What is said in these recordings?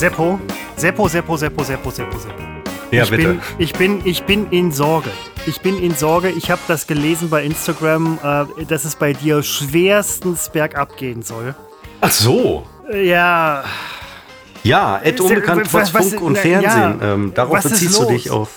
Seppo, Seppo, Seppo, Seppo, Seppo, Seppo, Seppo. Ja, ich bitte. Bin, ich, bin, ich bin in Sorge. Ich bin in Sorge. Ich habe das gelesen bei Instagram, äh, dass es bei dir schwerstens bergab gehen soll. Ach so. Äh, Ja, Ja, Ed unbekannt was- was- Funk und Fernsehen. ja. Ähm, darauf beziehst du dich auf.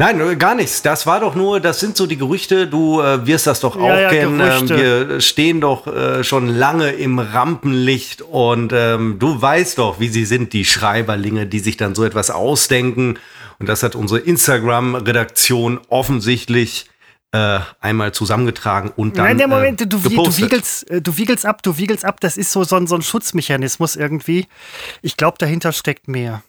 Nein, äh, gar nichts. Das war doch nur, das sind so die Gerüchte. Du äh, wirst das doch auch Ja, ja, kennen. Ähm, wir stehen doch äh, schon lange im Rampenlicht und ähm, du weißt doch, wie sie sind, die Schreiberlinge, die sich dann so etwas ausdenken. Und das hat unsere Instagram-Redaktion offensichtlich äh, einmal zusammengetragen und dann Nein, der Moment, äh, du, du, wiegelst, äh, du wiegelst ab, du wiegelst ab. Das ist so, so, ein, so ein Schutzmechanismus irgendwie. Ich glaube, dahinter steckt mehr.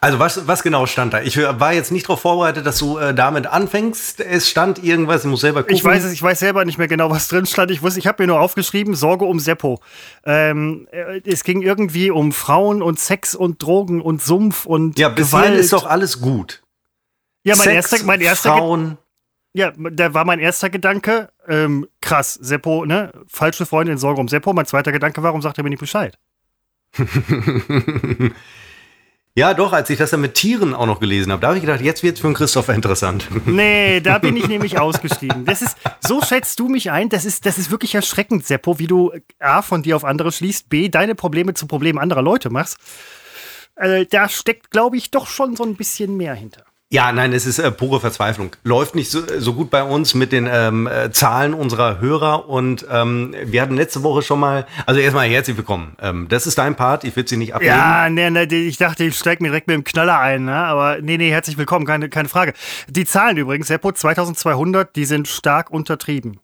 Also was, was genau stand da? Ich war jetzt nicht darauf vorbereitet, dass du äh, damit anfängst. Es stand irgendwas, ich muss selber gucken. Ich weiß es, ich weiß selber nicht mehr genau, was drin stand. Ich wusste, ich habe mir nur aufgeschrieben, Sorge um Seppo. Ähm, äh, es ging irgendwie um Frauen und Sex und Drogen und Sumpf und Ja, bisher Gewalt. ist doch alles gut. ja, mein Sex, erster, mein erster, Ge- Frauen. ja, da war mein erster Gedanke, ähm, krass, Seppo, ne, falsche Freundin, Sorge um Seppo. Mein zweiter Gedanke, warum sagt er mir nicht Bescheid? Ja, doch, als ich das dann mit Tieren auch noch gelesen habe, da habe ich gedacht, jetzt wird es für einen Christopher interessant. Nee, da bin ich nämlich ausgestiegen. Das ist, so schätzt du mich ein. Das ist, das ist wirklich erschreckend, Seppo, wie du A, von dir auf andere schließt, B, deine Probleme zu Problemen anderer Leute machst. Äh, da steckt, glaube ich, doch schon so ein bisschen mehr hinter. Ja, nein, es ist äh, pure Verzweiflung. Läuft nicht so, so gut bei uns mit den ähm, äh, Zahlen unserer Hörer. Und ähm, wir hatten letzte Woche schon mal, also erstmal herzlich willkommen. Ähm, das ist dein Part, ich will sie nicht ablehnen. Ja, nee, nee, ich dachte, ich steig mir direkt mit dem Knaller ein, ne? aber nee, nee, herzlich willkommen, keine, keine Frage. Die Zahlen übrigens, Seppo, 2200, die sind stark untertrieben.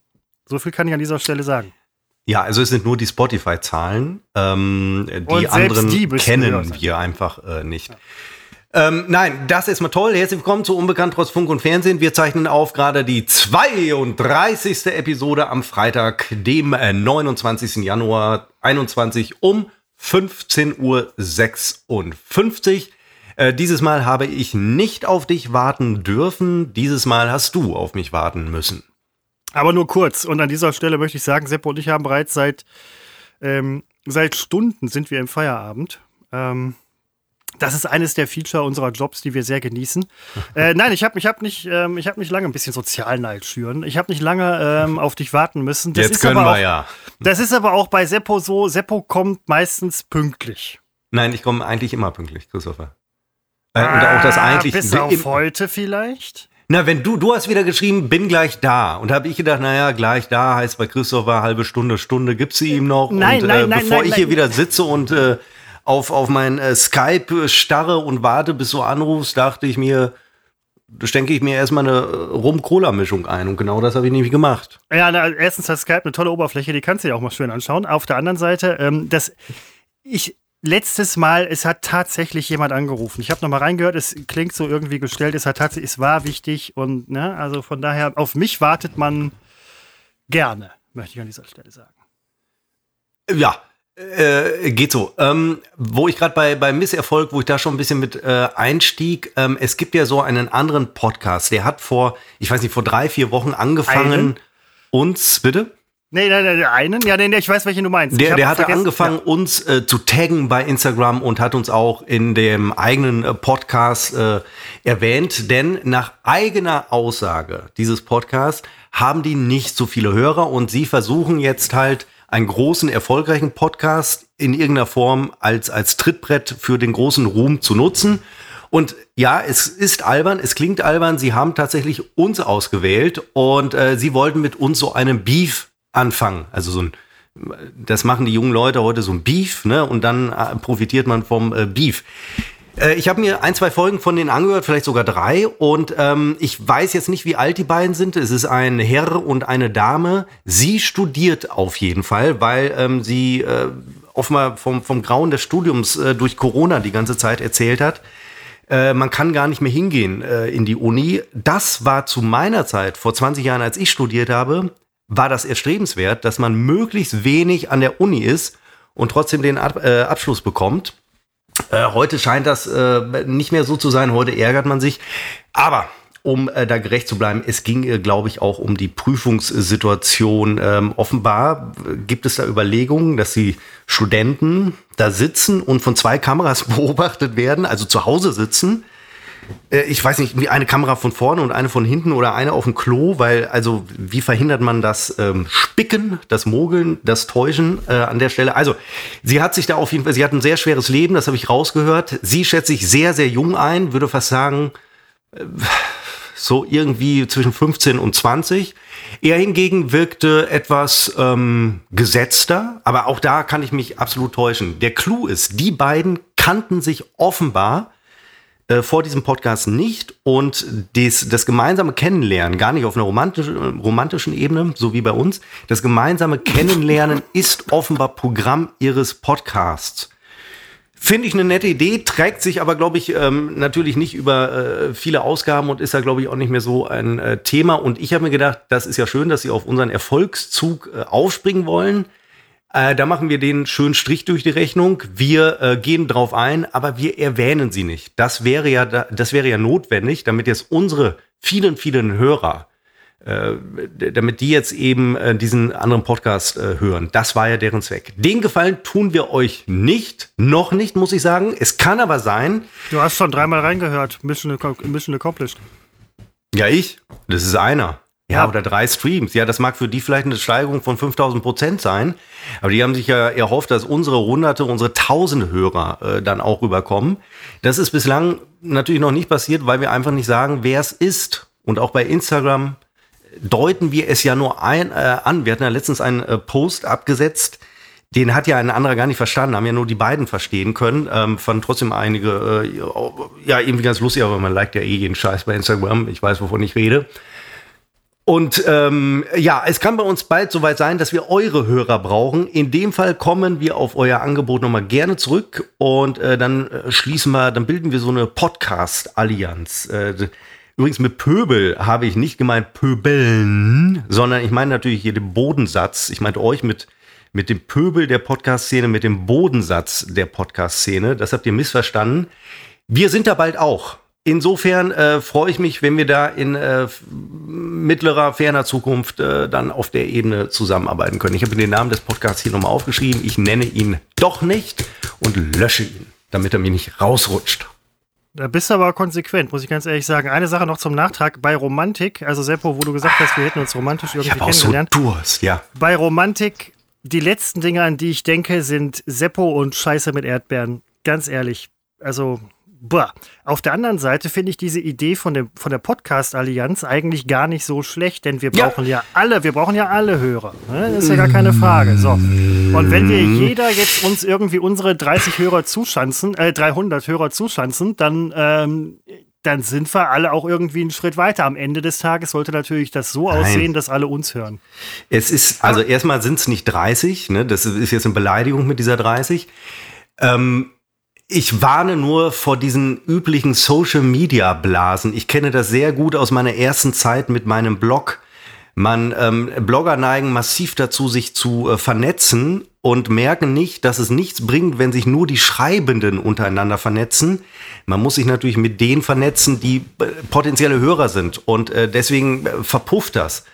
So viel kann ich an dieser Stelle sagen. Ja, also es sind nur die Spotify-Zahlen. Ähm, die anderen die kennen wir einfach äh, nicht. Ähm, nein, das ist mal toll. Herzlich willkommen zu Unbekannt trotz Funk und Fernsehen. Wir zeichnen auf gerade die 32. Episode am Freitag, dem äh, 29. Januar 21 um 15.56 Uhr. Äh, dieses Mal habe ich nicht auf dich warten dürfen. Dieses Mal hast du auf mich warten müssen. Aber nur kurz. Und an dieser Stelle möchte ich sagen, Seppo und ich haben bereits seit, ähm, seit Stunden sind wir im Feierabend. Ähm, das ist eines der Feature unserer Jobs, die wir sehr genießen. äh, nein, ich habe ich hab nicht, ähm, ich hab nicht lange ein bisschen Sozialneid schüren. Ich habe nicht lange ähm, auf dich warten müssen. Das Jetzt ist können aber wir auch, ja. Das ist aber auch bei Seppo so. Seppo kommt meistens pünktlich. Nein, ich komme eigentlich immer pünktlich, Christopher. Äh, und auch das eigentlich. Ah, Bis im- auf heute vielleicht. Na, wenn du, du hast wieder geschrieben, bin gleich da. Und habe ich gedacht, naja, gleich da heißt bei Christopher halbe Stunde, Stunde gibt's sie ihm noch. Nein, und nein, äh, nein, bevor nein, ich nein. hier wieder sitze und äh, auf, auf mein äh, Skype starre und warte, bis du anrufst, dachte ich mir, da schenke ich mir erstmal eine äh, Rum-Cola-Mischung ein. Und genau das habe ich nämlich gemacht. Ja, na, erstens hat Skype eine tolle Oberfläche, die kannst du dir auch mal schön anschauen. Auf der anderen Seite, ähm, das, ich, letztes Mal, es hat tatsächlich jemand angerufen. Ich habe noch mal reingehört, es klingt so irgendwie gestellt, es hat tatsächlich, es war wichtig und, ne, also von daher, auf mich wartet man gerne, möchte ich an dieser Stelle sagen. Ja, äh, geht so. Ähm, wo ich gerade bei, bei Misserfolg, wo ich da schon ein bisschen mit äh, einstieg, ähm, es gibt ja so einen anderen Podcast, der hat vor, ich weiß nicht, vor drei, vier Wochen angefangen, Einen? uns, bitte? Nee, nee, nee, einen? Ja, nee, nee, ich weiß, welchen du meinst. Der, der hatte vergessen- angefangen, uns äh, zu taggen bei Instagram und hat uns auch in dem eigenen äh, Podcast äh, erwähnt. Denn nach eigener Aussage dieses Podcasts haben die nicht so viele Hörer und sie versuchen jetzt halt einen großen, erfolgreichen Podcast in irgendeiner Form als, als Trittbrett für den großen Ruhm zu nutzen. Und ja, es ist albern, es klingt albern. Sie haben tatsächlich uns ausgewählt und äh, sie wollten mit uns so einen Beef anfangen. Also so ein, das machen die jungen Leute heute so ein Beef, ne? Und dann äh, profitiert man vom äh, Beef. Äh, ich habe mir ein, zwei Folgen von denen angehört, vielleicht sogar drei. Und ähm, ich weiß jetzt nicht, wie alt die beiden sind. Es ist ein Herr und eine Dame. Sie studiert auf jeden Fall, weil ähm, sie äh, offenbar vom, vom Grauen des Studiums äh, durch Corona die ganze Zeit erzählt hat. Äh, man kann gar nicht mehr hingehen äh, in die Uni. Das war zu meiner Zeit, vor 20 Jahren, als ich studiert habe, war das erstrebenswert, dass man möglichst wenig an der Uni ist und trotzdem den Ab äh, Abschluss bekommt. Äh, heute scheint das äh, nicht mehr so zu sein. Heute ärgert man sich. Aber um äh, da gerecht zu bleiben, es ging, äh, glaube ich, auch um die Prüfungssituation. Ähm, offenbar gibt es da Überlegungen, dass die Studenten da sitzen und von zwei Kameras beobachtet werden, also zu Hause sitzen äh, ich weiß nicht, wie eine Kamera von vorne und eine von hinten oder eine auf dem Klo, weil, also, wie verhindert man das ähm, Spicken, das Mogeln, das Täuschen äh, an der Stelle? Also, sie hat sich da auf jeden Fall, sie hat ein sehr schweres Leben, das habe ich rausgehört. Sie schätzt sich sehr, sehr jung ein, würde fast sagen, äh, so irgendwie zwischen 15 und 20. Er hingegen wirkte etwas ähm, gesetzter, aber auch da kann ich mich absolut täuschen. Der Clou ist, die beiden kannten sich offenbar äh, vor diesem Podcast nicht und des, das gemeinsame Kennenlernen, gar nicht auf einer romantischen, romantischen Ebene, so wie bei uns, das gemeinsame Kennenlernen ist offenbar Programm ihres Podcasts. Finde ich eine nette Idee, trägt sich aber, glaube ich, ähm, natürlich nicht über äh, viele Ausgaben und ist da, glaube ich, auch nicht mehr so ein äh, Thema. Und ich habe mir gedacht, das ist ja schön, dass Sie auf unseren Erfolgszug äh, aufspringen wollen. Äh, da machen wir den schönen Strich durch die Rechnung. Wir äh, gehen drauf ein, aber wir erwähnen sie nicht. Das wäre ja, das wäre ja notwendig, damit jetzt unsere vielen, vielen Hörer, äh, damit die jetzt eben äh, diesen anderen Podcast äh, hören. Das war ja deren Zweck. Den Gefallen tun wir euch nicht, noch nicht, muss ich sagen. Es kann aber sein. Du hast schon dreimal reingehört. Mission, Mission accomplished. Ja, ich. Das ist einer. Ja, oder drei Streams. Ja, das mag für die vielleicht eine Steigerung von 5000 Prozent sein. Aber die haben sich ja erhofft, dass unsere Hunderte, unsere tausend Hörer äh, dann auch rüberkommen. Das ist bislang natürlich noch nicht passiert, weil wir einfach nicht sagen, wer es ist. Und auch bei Instagram deuten wir es ja nur ein, äh, an. Wir hatten ja letztens einen äh, Post abgesetzt. Den hat ja ein anderer gar nicht verstanden, haben ja nur die beiden verstehen können. Ähm, fanden trotzdem einige, äh, ja, irgendwie ganz lustig, aber man liked ja eh jeden Scheiß bei Instagram. Ich weiß, wovon ich rede. Und ähm, ja, es kann bei uns bald soweit sein, dass wir eure Hörer brauchen. In dem Fall kommen wir auf euer Angebot nochmal gerne zurück und äh, dann äh, schließen wir, dann bilden wir so eine Podcast-Allianz. Äh, übrigens mit Pöbel habe ich nicht gemeint Pöbeln, sondern ich meine natürlich hier den Bodensatz. Ich meinte euch mit mit dem Pöbel der Podcast-Szene, mit dem Bodensatz der Podcast-Szene. Das habt ihr missverstanden. Wir sind da bald auch. Insofern äh, freue ich mich, wenn wir da in äh, mittlerer, ferner Zukunft äh, dann auf der Ebene zusammenarbeiten können. Ich habe den Namen des Podcasts hier nochmal aufgeschrieben. Ich nenne ihn doch nicht und lösche ihn, damit er mir nicht rausrutscht. Da bist du aber konsequent, muss ich ganz ehrlich sagen. Eine Sache noch zum Nachtrag. Bei Romantik, also Seppo, wo du gesagt hast, wir hätten uns romantisch irgendwie ich kennengelernt. Auch so Durst, ja. Bei Romantik, die letzten Dinge, an die ich denke, sind Seppo und Scheiße mit Erdbeeren. Ganz ehrlich. Also, Boah. Auf der anderen Seite finde ich diese Idee von, dem, von der Podcast-Allianz eigentlich gar nicht so schlecht, denn wir brauchen ja, ja alle, wir brauchen ja alle Hörer. Ne? Das ist ja gar keine Frage. So. Und wenn wir jeder jetzt uns irgendwie unsere 30 Hörer zuschanzen, äh, 300 Hörer zuschanzen, dann, ähm, dann sind wir alle auch irgendwie einen Schritt weiter. Am Ende des Tages sollte natürlich das so Nein. aussehen, dass alle uns hören. Es ist, also erstmal sind es nicht 30, ne? das ist jetzt eine Beleidigung mit dieser 30. Ähm, ich warne nur vor diesen üblichen Social-Media-Blasen. Ich kenne das sehr gut aus meiner ersten Zeit mit meinem Blog. Man, ähm, Blogger neigen massiv dazu, sich zu äh, vernetzen und merken nicht, dass es nichts bringt, wenn sich nur die Schreibenden untereinander vernetzen. Man muss sich natürlich mit denen vernetzen, die äh, potenzielle Hörer sind. Und äh, deswegen äh, verpufft das.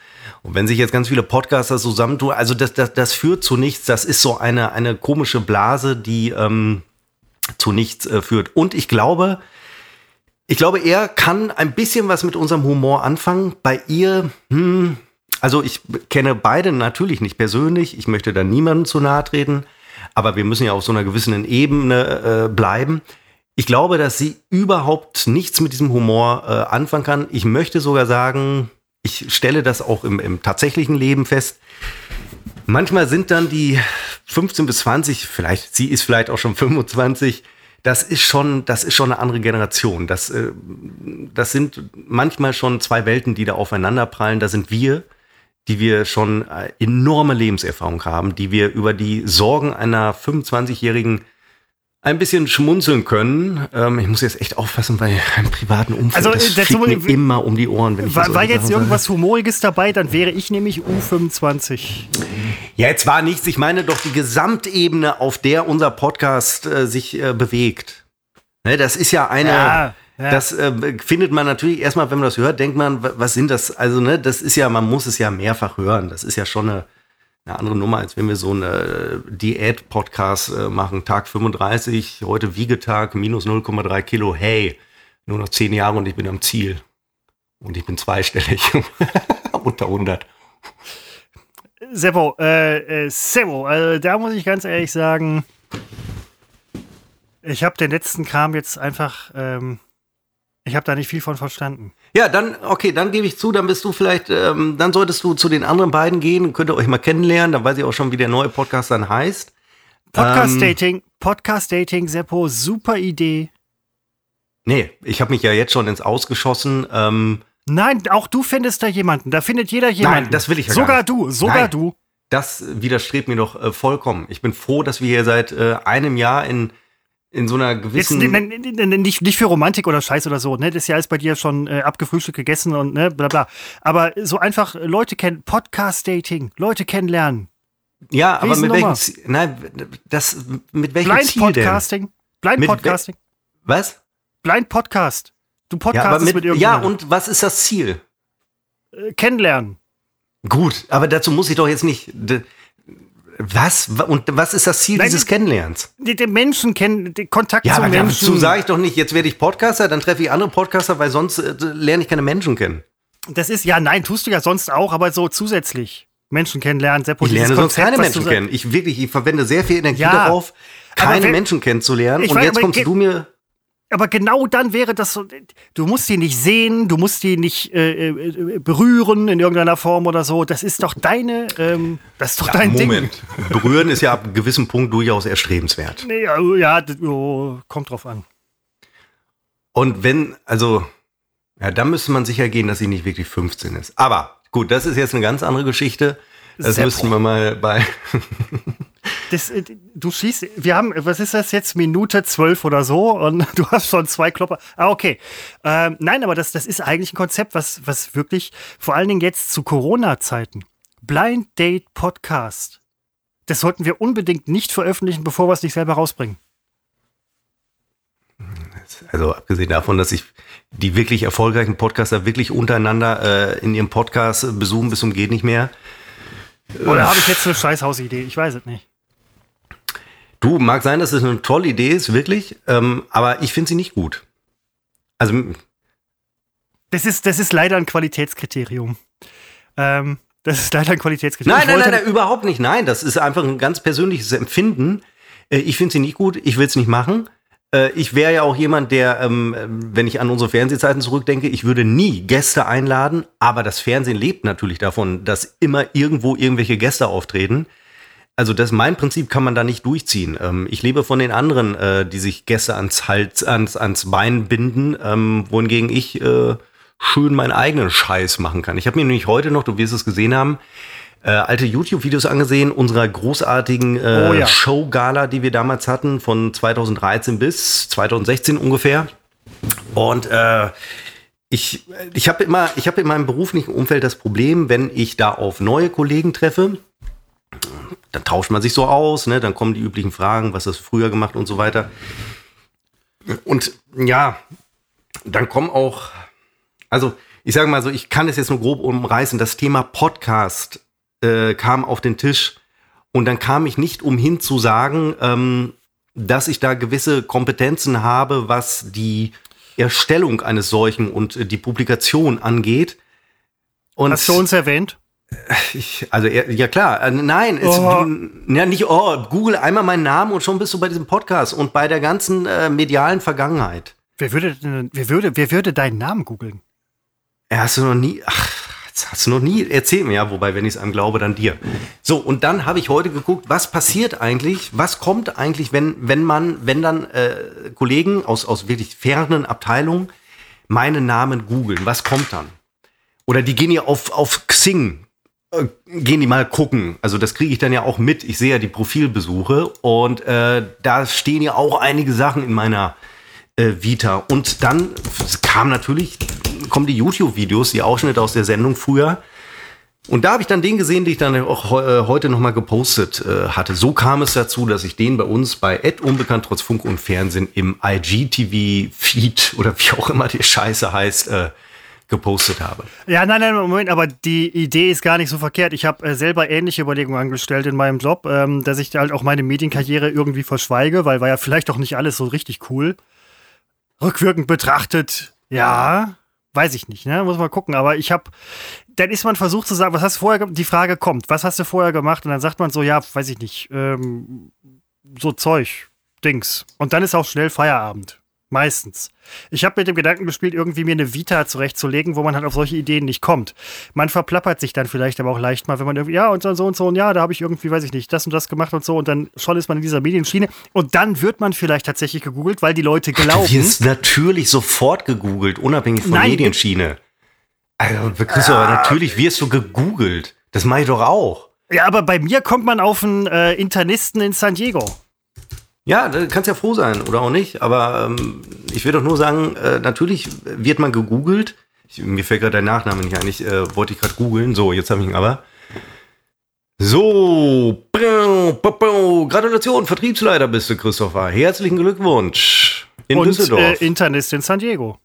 Und wenn sich jetzt ganz viele Podcaster zusammentun, also das, das, das führt zu nichts. Das ist so eine, eine komische Blase, die, ähm, zu nichts äh, führt. Und ich glaube, ich glaube, er kann ein bisschen was mit unserem Humor anfangen. Bei ihr, hm, also ich kenne beide natürlich nicht persönlich. Ich möchte da niemandem zu nahe treten. Aber wir müssen ja auf so einer gewissen Ebene äh, bleiben. Ich glaube, dass sie überhaupt nichts mit diesem Humor äh, anfangen kann. Ich möchte sogar sagen, ich stelle das auch im, im tatsächlichen Leben fest. Manchmal sind dann die 15 bis 20, vielleicht, sie ist vielleicht auch schon 25, das ist schon, das ist schon eine andere Generation. Das, äh, das sind manchmal schon zwei Welten, die da aufeinander prallen. Da sind wir, die wir schon äh, enorme Lebenserfahrung haben, die wir über die Sorgen einer 25-jährigen ein bisschen schmunzeln können. Ähm, ich muss jetzt echt aufpassen bei einem privaten Umfeld. Also, das fliegt mir immer um die Ohren. Wenn ich war, war jetzt irgendwas Humoriges dabei, dann wäre ich nämlich U25. Ja, jetzt war nichts. Ich meine doch die Gesamtebene, auf der unser Podcast äh, sich äh, bewegt. Ne, das ist ja eine. Ja. Ja. Das äh, findet man natürlich erstmal, wenn man das hört, denkt man, was sind das? Also, ne, das ist ja, man muss es ja mehrfach hören. Das ist ja schon eine, eine andere Nummer, als wenn wir so eine Diät-Podcast äh, machen. Tag 35, heute Wiegetag, minus 0,3 Kilo. Hey, nur noch zehn Jahre und ich bin am Ziel. Und ich bin zweistellig. Unter 100. Seppo, äh, äh, Seppo, also da muss ich ganz ehrlich sagen, ich habe den letzten Kram jetzt einfach, ähm, ich habe da nicht viel von verstanden. Ja, dann, okay, dann gebe ich zu, dann bist du vielleicht, ähm, dann solltest du zu den anderen beiden gehen, könnt ihr euch mal kennenlernen, dann weiß ich auch schon, wie der neue Podcast dann heißt. Podcast-Dating, ähm, Podcast-Dating, Seppo, super Idee. Nee, ich habe mich ja jetzt schon ins Ausgeschossen. Ähm, Nein, auch du findest da jemanden. Da findet jeder jemanden. Nein, das will ich ja Sogar du, sogar Nein, du. Das widerstrebt mir doch äh, vollkommen. Ich bin froh, dass wir hier seit äh, einem Jahr in in so einer gewissen. Jetzt, nicht, nicht für Romantik oder Scheiß oder so, ne? Das ist ja alles bei dir schon äh, abgefrühstückt, gegessen und ne, bla bla. Aber so einfach Leute kennen, Podcast-Dating, Leute kennenlernen. Ja, aber mit welchem Ziel? Nein, das, mit welchem Blind Ziel Podcasting. Blind mit Podcasting. Was? Blind Podcast. Du podcastest ja, mit, mit irgendjemandem. Ja, und was ist das Ziel? Äh, kennenlernen. Gut, aber dazu muss ich doch jetzt nicht. Was? Und was ist das Ziel Nein, dieses die, Kennenlernens? Die, die, Menschen kennen, den Kontakt ja, zu Menschen. Dazu sage ich doch nicht, jetzt werde ich Podcaster, dann treffe ich andere Podcaster, weil sonst äh, lerne ich keine Menschen kennen. Das ist, ja, nein, tust du ja sonst auch, aber so zusätzlich. Menschen kennenlernen, sehr Ich lerne sonst keine Menschen kennen. Ich wirklich, ich verwende sehr viel Energie ja, darauf, keine wenn, Menschen kennenzulernen. Und weiß, jetzt kommst du mir aber genau dann wäre das so, du musst die nicht sehen, du musst die nicht äh, äh, berühren in irgendeiner Form oder so. Das ist doch deine, ähm, das ist doch ja, dein Moment. Ding. Berühren ist ja ab einem gewissen Punkt durchaus erstrebenswert. Ja, ja oh, kommt drauf an. Und wenn, also, ja, da müsste man sicher gehen, dass sie nicht wirklich 15 ist. Aber gut, das ist jetzt eine ganz andere Geschichte. Das Seppo. müssten wir mal bei. das, äh, du schießt, wir haben, was ist das jetzt, Minute zwölf oder so und du hast schon zwei Klopper. Ah, okay. Ähm, nein, aber das, das ist eigentlich ein Konzept, was, was wirklich, vor allen Dingen jetzt zu Corona-Zeiten, Blind Date Podcast, das sollten wir unbedingt nicht veröffentlichen, bevor wir es nicht selber rausbringen. Also abgesehen davon, dass ich die wirklich erfolgreichen Podcaster wirklich untereinander äh, in ihrem Podcast besuchen bis zum geht nicht mehr. Oder habe ich jetzt eine Scheißhausidee? Ich weiß es nicht. Du, mag sein, dass es eine tolle Idee ist, wirklich, ähm, aber ich finde sie nicht gut. Also. Das ist, das ist leider ein Qualitätskriterium. Ähm, das ist leider ein Qualitätskriterium. Nein, nein, nein, nein, überhaupt nicht. Nein, das ist einfach ein ganz persönliches Empfinden. Äh, ich finde sie nicht gut, ich will es nicht machen. Äh, ich wäre ja auch jemand, der, ähm, wenn ich an unsere Fernsehzeiten zurückdenke, ich würde nie Gäste einladen, aber das Fernsehen lebt natürlich davon, dass immer irgendwo irgendwelche Gäste auftreten. Also das mein Prinzip kann man da nicht durchziehen. Ähm, ich lebe von den anderen, äh, die sich Gäste ans Hals, ans, ans Bein binden, ähm, wohingegen ich äh, schön meinen eigenen Scheiß machen kann. Ich habe mir nämlich heute noch, du wirst es gesehen haben, äh, alte YouTube-Videos angesehen, unserer großartigen äh, oh, ja. Show-Gala, die wir damals hatten, von 2013 bis 2016 ungefähr. Und äh, ich, ich habe immer, ich habe in meinem beruflichen Umfeld das Problem, wenn ich da auf neue Kollegen treffe, dann tauscht man sich so aus, ne? dann kommen die üblichen Fragen, was hast du früher gemacht und so weiter. Und ja, dann kommen auch, also ich sage mal so, ich kann es jetzt nur grob umreißen, das Thema Podcast äh, kam auf den Tisch und dann kam ich nicht umhin zu sagen, ähm, dass ich da gewisse Kompetenzen habe, was die Erstellung eines solchen und die Publikation angeht. Und Hast du uns erwähnt? Ich, also ja klar, äh, nein, oh. du, ja nicht oh, Google einmal meinen Namen und schon bist du bei diesem Podcast und bei der ganzen äh, medialen Vergangenheit. Wer würde, wer würde, wer würde deinen Namen googeln? Hast du noch nie, ach, hast du noch nie erzählt mir, ja, wobei, wenn ich es einem glaube, dann dir. So, und dann habe ich heute geguckt, was passiert eigentlich, was kommt eigentlich, wenn, wenn man, wenn dann äh, Kollegen aus, aus wirklich fernen Abteilungen meinen Namen googeln, was kommt dann? Oder die gehen ja auf, auf Xing, gehen die mal gucken. Also das kriege ich dann ja auch mit. Ich sehe ja die Profilbesuche und äh, da stehen ja auch einige Sachen in meiner äh, Vita. Und dann kam natürlich, kommen die YouTube-Videos, die Ausschnitte aus der Sendung früher. Und da habe ich dann den gesehen, den ich dann auch äh, heute nochmal gepostet äh, hatte. So kam es dazu, dass ich den bei uns bei Ed Unbekannt trotz Funk und Fernsehen im IGTV-Feed oder wie auch immer die Scheiße heißt, äh, gepostet habe. Ja, nein, nein, Moment, aber die Idee ist gar nicht so verkehrt. Ich habe äh, selber ähnliche Überlegungen angestellt in meinem Job, ähm, dass ich halt auch meine Medienkarriere irgendwie verschweige, weil war ja vielleicht auch nicht alles so richtig cool. Rückwirkend betrachtet, ja, weiß ich nicht, ne? Muss man gucken. Aber ich habe, dann ist man versucht zu sagen, was hast du vorher, die Frage kommt, was hast du vorher gemacht? Und dann sagt man so, ja, weiß ich nicht, ähm, so Zeug, Dings. Und dann ist auch schnell Feierabend. Meistens. Ich habe mit dem Gedanken gespielt, irgendwie mir eine Vita zurechtzulegen, wo man halt auf solche Ideen nicht kommt. Man verplappert sich dann vielleicht aber auch leicht mal, wenn man irgendwie, ja, und so und so und so, und ja, da habe ich irgendwie, weiß ich nicht, das und das gemacht und so, und dann schon ist man in dieser Medienschiene. Und dann wird man vielleicht tatsächlich gegoogelt, weil die Leute glauben. Du wirst natürlich sofort gegoogelt, unabhängig von Nein, Medienschiene. Also, Christoph, äh, natürlich wirst du gegoogelt. Das mache ich doch auch. Ja, aber bei mir kommt man auf einen äh, Internisten in San Diego. Ja, da kannst ja froh sein oder auch nicht. Aber ähm, ich will doch nur sagen, äh, natürlich wird man gegoogelt. Ich, mir fällt gerade dein Nachname nicht ein. Ich äh, wollte ich gerade googeln. So, jetzt habe ich ihn aber. So, Gratulation, Vertriebsleiter bist du, Christopher. Herzlichen Glückwunsch. In Und, Düsseldorf. Äh, Internist in San Diego.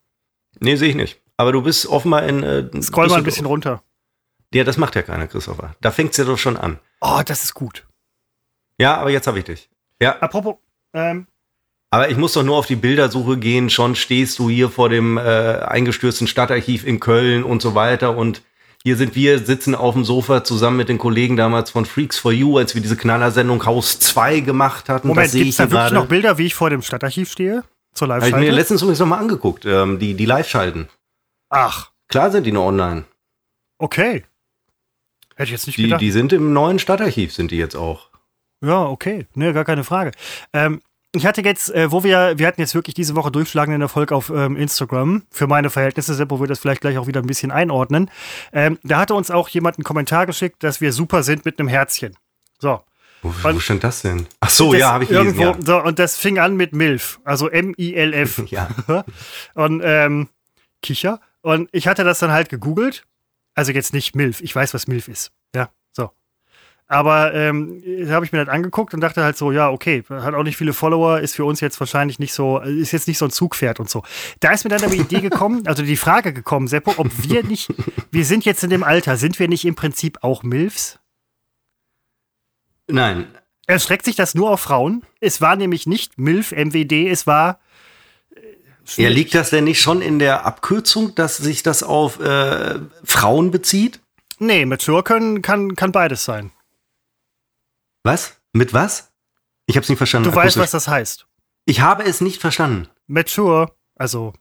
Nee, sehe ich nicht. Aber du bist offenbar in. Äh, Scroll mal ein bisschen runter. Ja, das macht ja keiner, Christopher. Da fängt es ja doch schon an. Oh, das ist gut. Ja, aber jetzt habe ich dich. Ja. Apropos, ähm, aber ich muss doch nur auf die Bildersuche gehen. Schon stehst du hier vor dem äh, eingestürzten Stadtarchiv in Köln und so weiter. Und hier sind wir, sitzen auf dem Sofa zusammen mit den Kollegen damals von Freaks for You, als wir diese Knallersendung Haus 2 gemacht hatten. Moment, gibt es da wirklich noch Bilder, wie ich vor dem Stadtarchiv stehe? Zur Live-Schalte? Habe ich mir letztens übrigens nochmal angeguckt, ähm, die, die Live-Schalten. Ach. Klar sind die noch online. Okay. Hätte ich jetzt nicht die, gedacht. Die sind im neuen Stadtarchiv, sind die jetzt auch. Ja, okay. Ne, gar keine Frage. Ähm, ich hatte jetzt, äh, wo wir, wir hatten jetzt wirklich diese Woche durchschlagenden Erfolg auf ähm, Instagram. Für meine Verhältnisse, Seppo wird das vielleicht gleich auch wieder ein bisschen einordnen. Ähm, da hatte uns auch jemand einen Kommentar geschickt, dass wir super sind mit einem Herzchen. So. Wo, wo stand das denn? Ach so, ja, habe ich irgendwo, gelesen, ja. So, und das fing an mit MILF, also M-I-L-F. ja. Und ähm, Kicher. Und ich hatte das dann halt gegoogelt. Also jetzt nicht MILF, ich weiß, was MILF ist. Aber ähm, habe ich mir das angeguckt und dachte halt so, ja, okay, hat auch nicht viele Follower, ist für uns jetzt wahrscheinlich nicht so, ist jetzt nicht so ein Zugpferd und so. Da ist mir dann aber die Idee gekommen, also die Frage gekommen, Seppo, ob wir nicht, wir sind jetzt in dem Alter, sind wir nicht im Prinzip auch MILFs? Nein. Erstreckt sich das nur auf Frauen? Es war nämlich nicht MILF, MWD, es war. Äh, ja, liegt das denn nicht schon in der Abkürzung, dass sich das auf äh, Frauen bezieht? Nee, Mature können, kann, kann beides sein. Was? Mit was? Ich habe es nicht verstanden. Du weißt, was das heißt. Ich habe es nicht verstanden. Mature, also.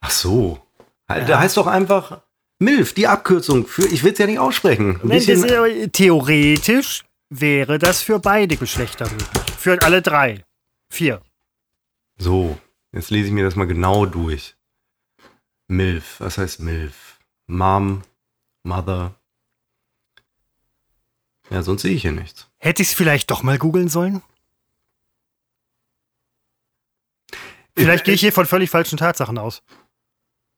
Ach so. Ja. Da heißt doch einfach MILF, die Abkürzung für, ich will es ja nicht aussprechen. Nein, ist, theoretisch wäre das für beide Geschlechter möglich. Für alle drei. Vier. So, jetzt lese ich mir das mal genau durch. MILF, was heißt MILF? Mom, Mother, ja, sonst sehe ich hier nichts. Hätte ich es vielleicht doch mal googeln sollen? Vielleicht gehe ich hier von völlig falschen Tatsachen aus.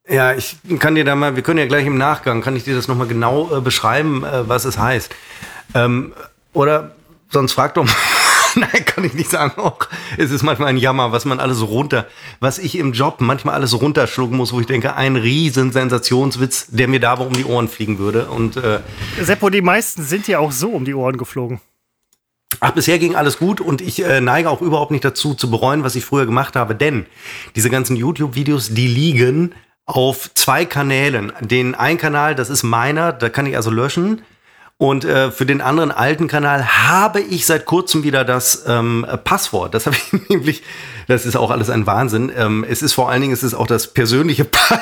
Ja, ich kann dir da mal, wir können ja gleich im Nachgang, kann ich dir das nochmal genau äh, beschreiben, äh, was es heißt. Ähm, oder sonst frag doch mal. Nein, kann ich nicht sagen. Auch es ist manchmal ein Jammer, was man alles runter, was ich im Job manchmal alles runterschlucken muss, wo ich denke, ein riesen Sensationswitz, der mir da um die Ohren fliegen würde. Und äh, Seppo, die meisten sind ja auch so um die Ohren geflogen. Ach, bisher ging alles gut und ich äh, neige auch überhaupt nicht dazu zu bereuen, was ich früher gemacht habe, denn diese ganzen YouTube-Videos, die liegen auf zwei Kanälen. Den einen Kanal, das ist meiner, da kann ich also löschen. Und äh, für den anderen alten Kanal habe ich seit kurzem wieder das ähm, Passwort. Das habe ich nämlich, das ist auch alles ein Wahnsinn. Ähm, es ist vor allen Dingen, es ist auch das persönliche pa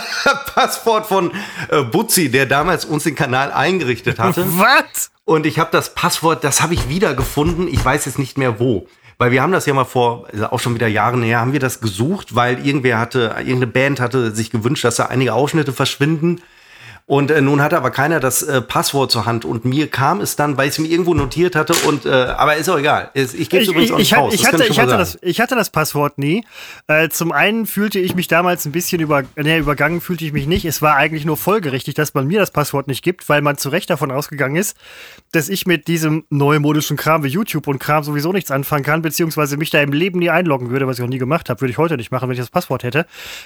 Passwort von äh, Butzi, der damals uns den Kanal eingerichtet hatte. Was? Und ich habe das Passwort, das habe ich wiedergefunden. Ich weiß jetzt nicht mehr wo. Weil wir haben das ja mal vor, also auch schon wieder Jahren her, haben wir das gesucht, weil irgendwer hatte, irgendeine Band hatte sich gewünscht, dass da einige Ausschnitte verschwinden. Und äh, nun hatte aber keiner das äh, Passwort zur Hand. Und mir kam es dann, weil ich es mir irgendwo notiert hatte. Und äh, aber ist auch egal. Ich gebe es übrigens auch nicht ich, raus. Ich, hatte, ich, hatte das, ich hatte das Passwort nie. Äh, zum einen fühlte ich mich damals ein bisschen über, nee, übergangen, fühlte ich mich nicht. Es war eigentlich nur folgerichtig, dass man mir das Passwort nicht gibt, weil man zu Recht davon ausgegangen ist, dass ich mit diesem neumodischen Kram wie YouTube und Kram sowieso nichts anfangen kann, beziehungsweise mich da im Leben nie einloggen würde, was ich auch nie gemacht habe. Würde ich heute nicht machen, wenn ich das Passwort hätte.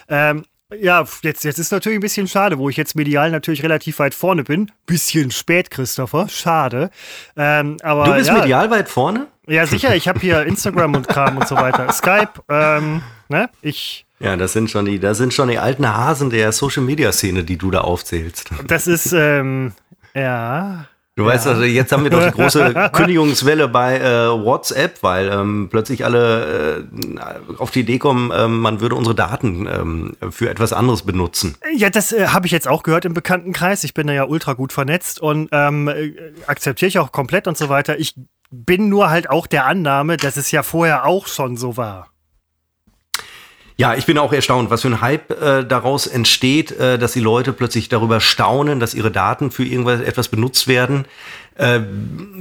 Ähm, ja, jetzt, jetzt ist natürlich ein bisschen schade, wo ich jetzt medial natürlich relativ weit vorne bin. Bisschen spät, Christopher. Schade. Ähm, aber, du bist ja, medial weit vorne? Ja, sicher. Ich habe hier Instagram und Kram und so weiter. Skype, ähm, ne? Ich. Ja, das sind schon die, das sind schon die alten Hasen der Social Media Szene, die du da aufzählst. Das ist, ähm, ja. Du ja. weißt also, jetzt haben wir doch die große Kündigungswelle bei äh, WhatsApp, weil ähm, plötzlich alle äh, auf die Idee kommen, äh, man würde unsere Daten ähm, für etwas anderes benutzen. Ja, das äh, habe ich jetzt auch gehört im Bekanntenkreis. Ich bin da ja ultra gut vernetzt und ähm, äh, akzeptiere ich auch komplett und so weiter. Ich bin nur halt auch der Annahme, dass es ja vorher auch schon so war. Ja, ich bin auch erstaunt, was für ein Hype äh, daraus entsteht, äh, dass die Leute plötzlich darüber staunen, dass ihre Daten für irgendwas etwas benutzt werden. Äh,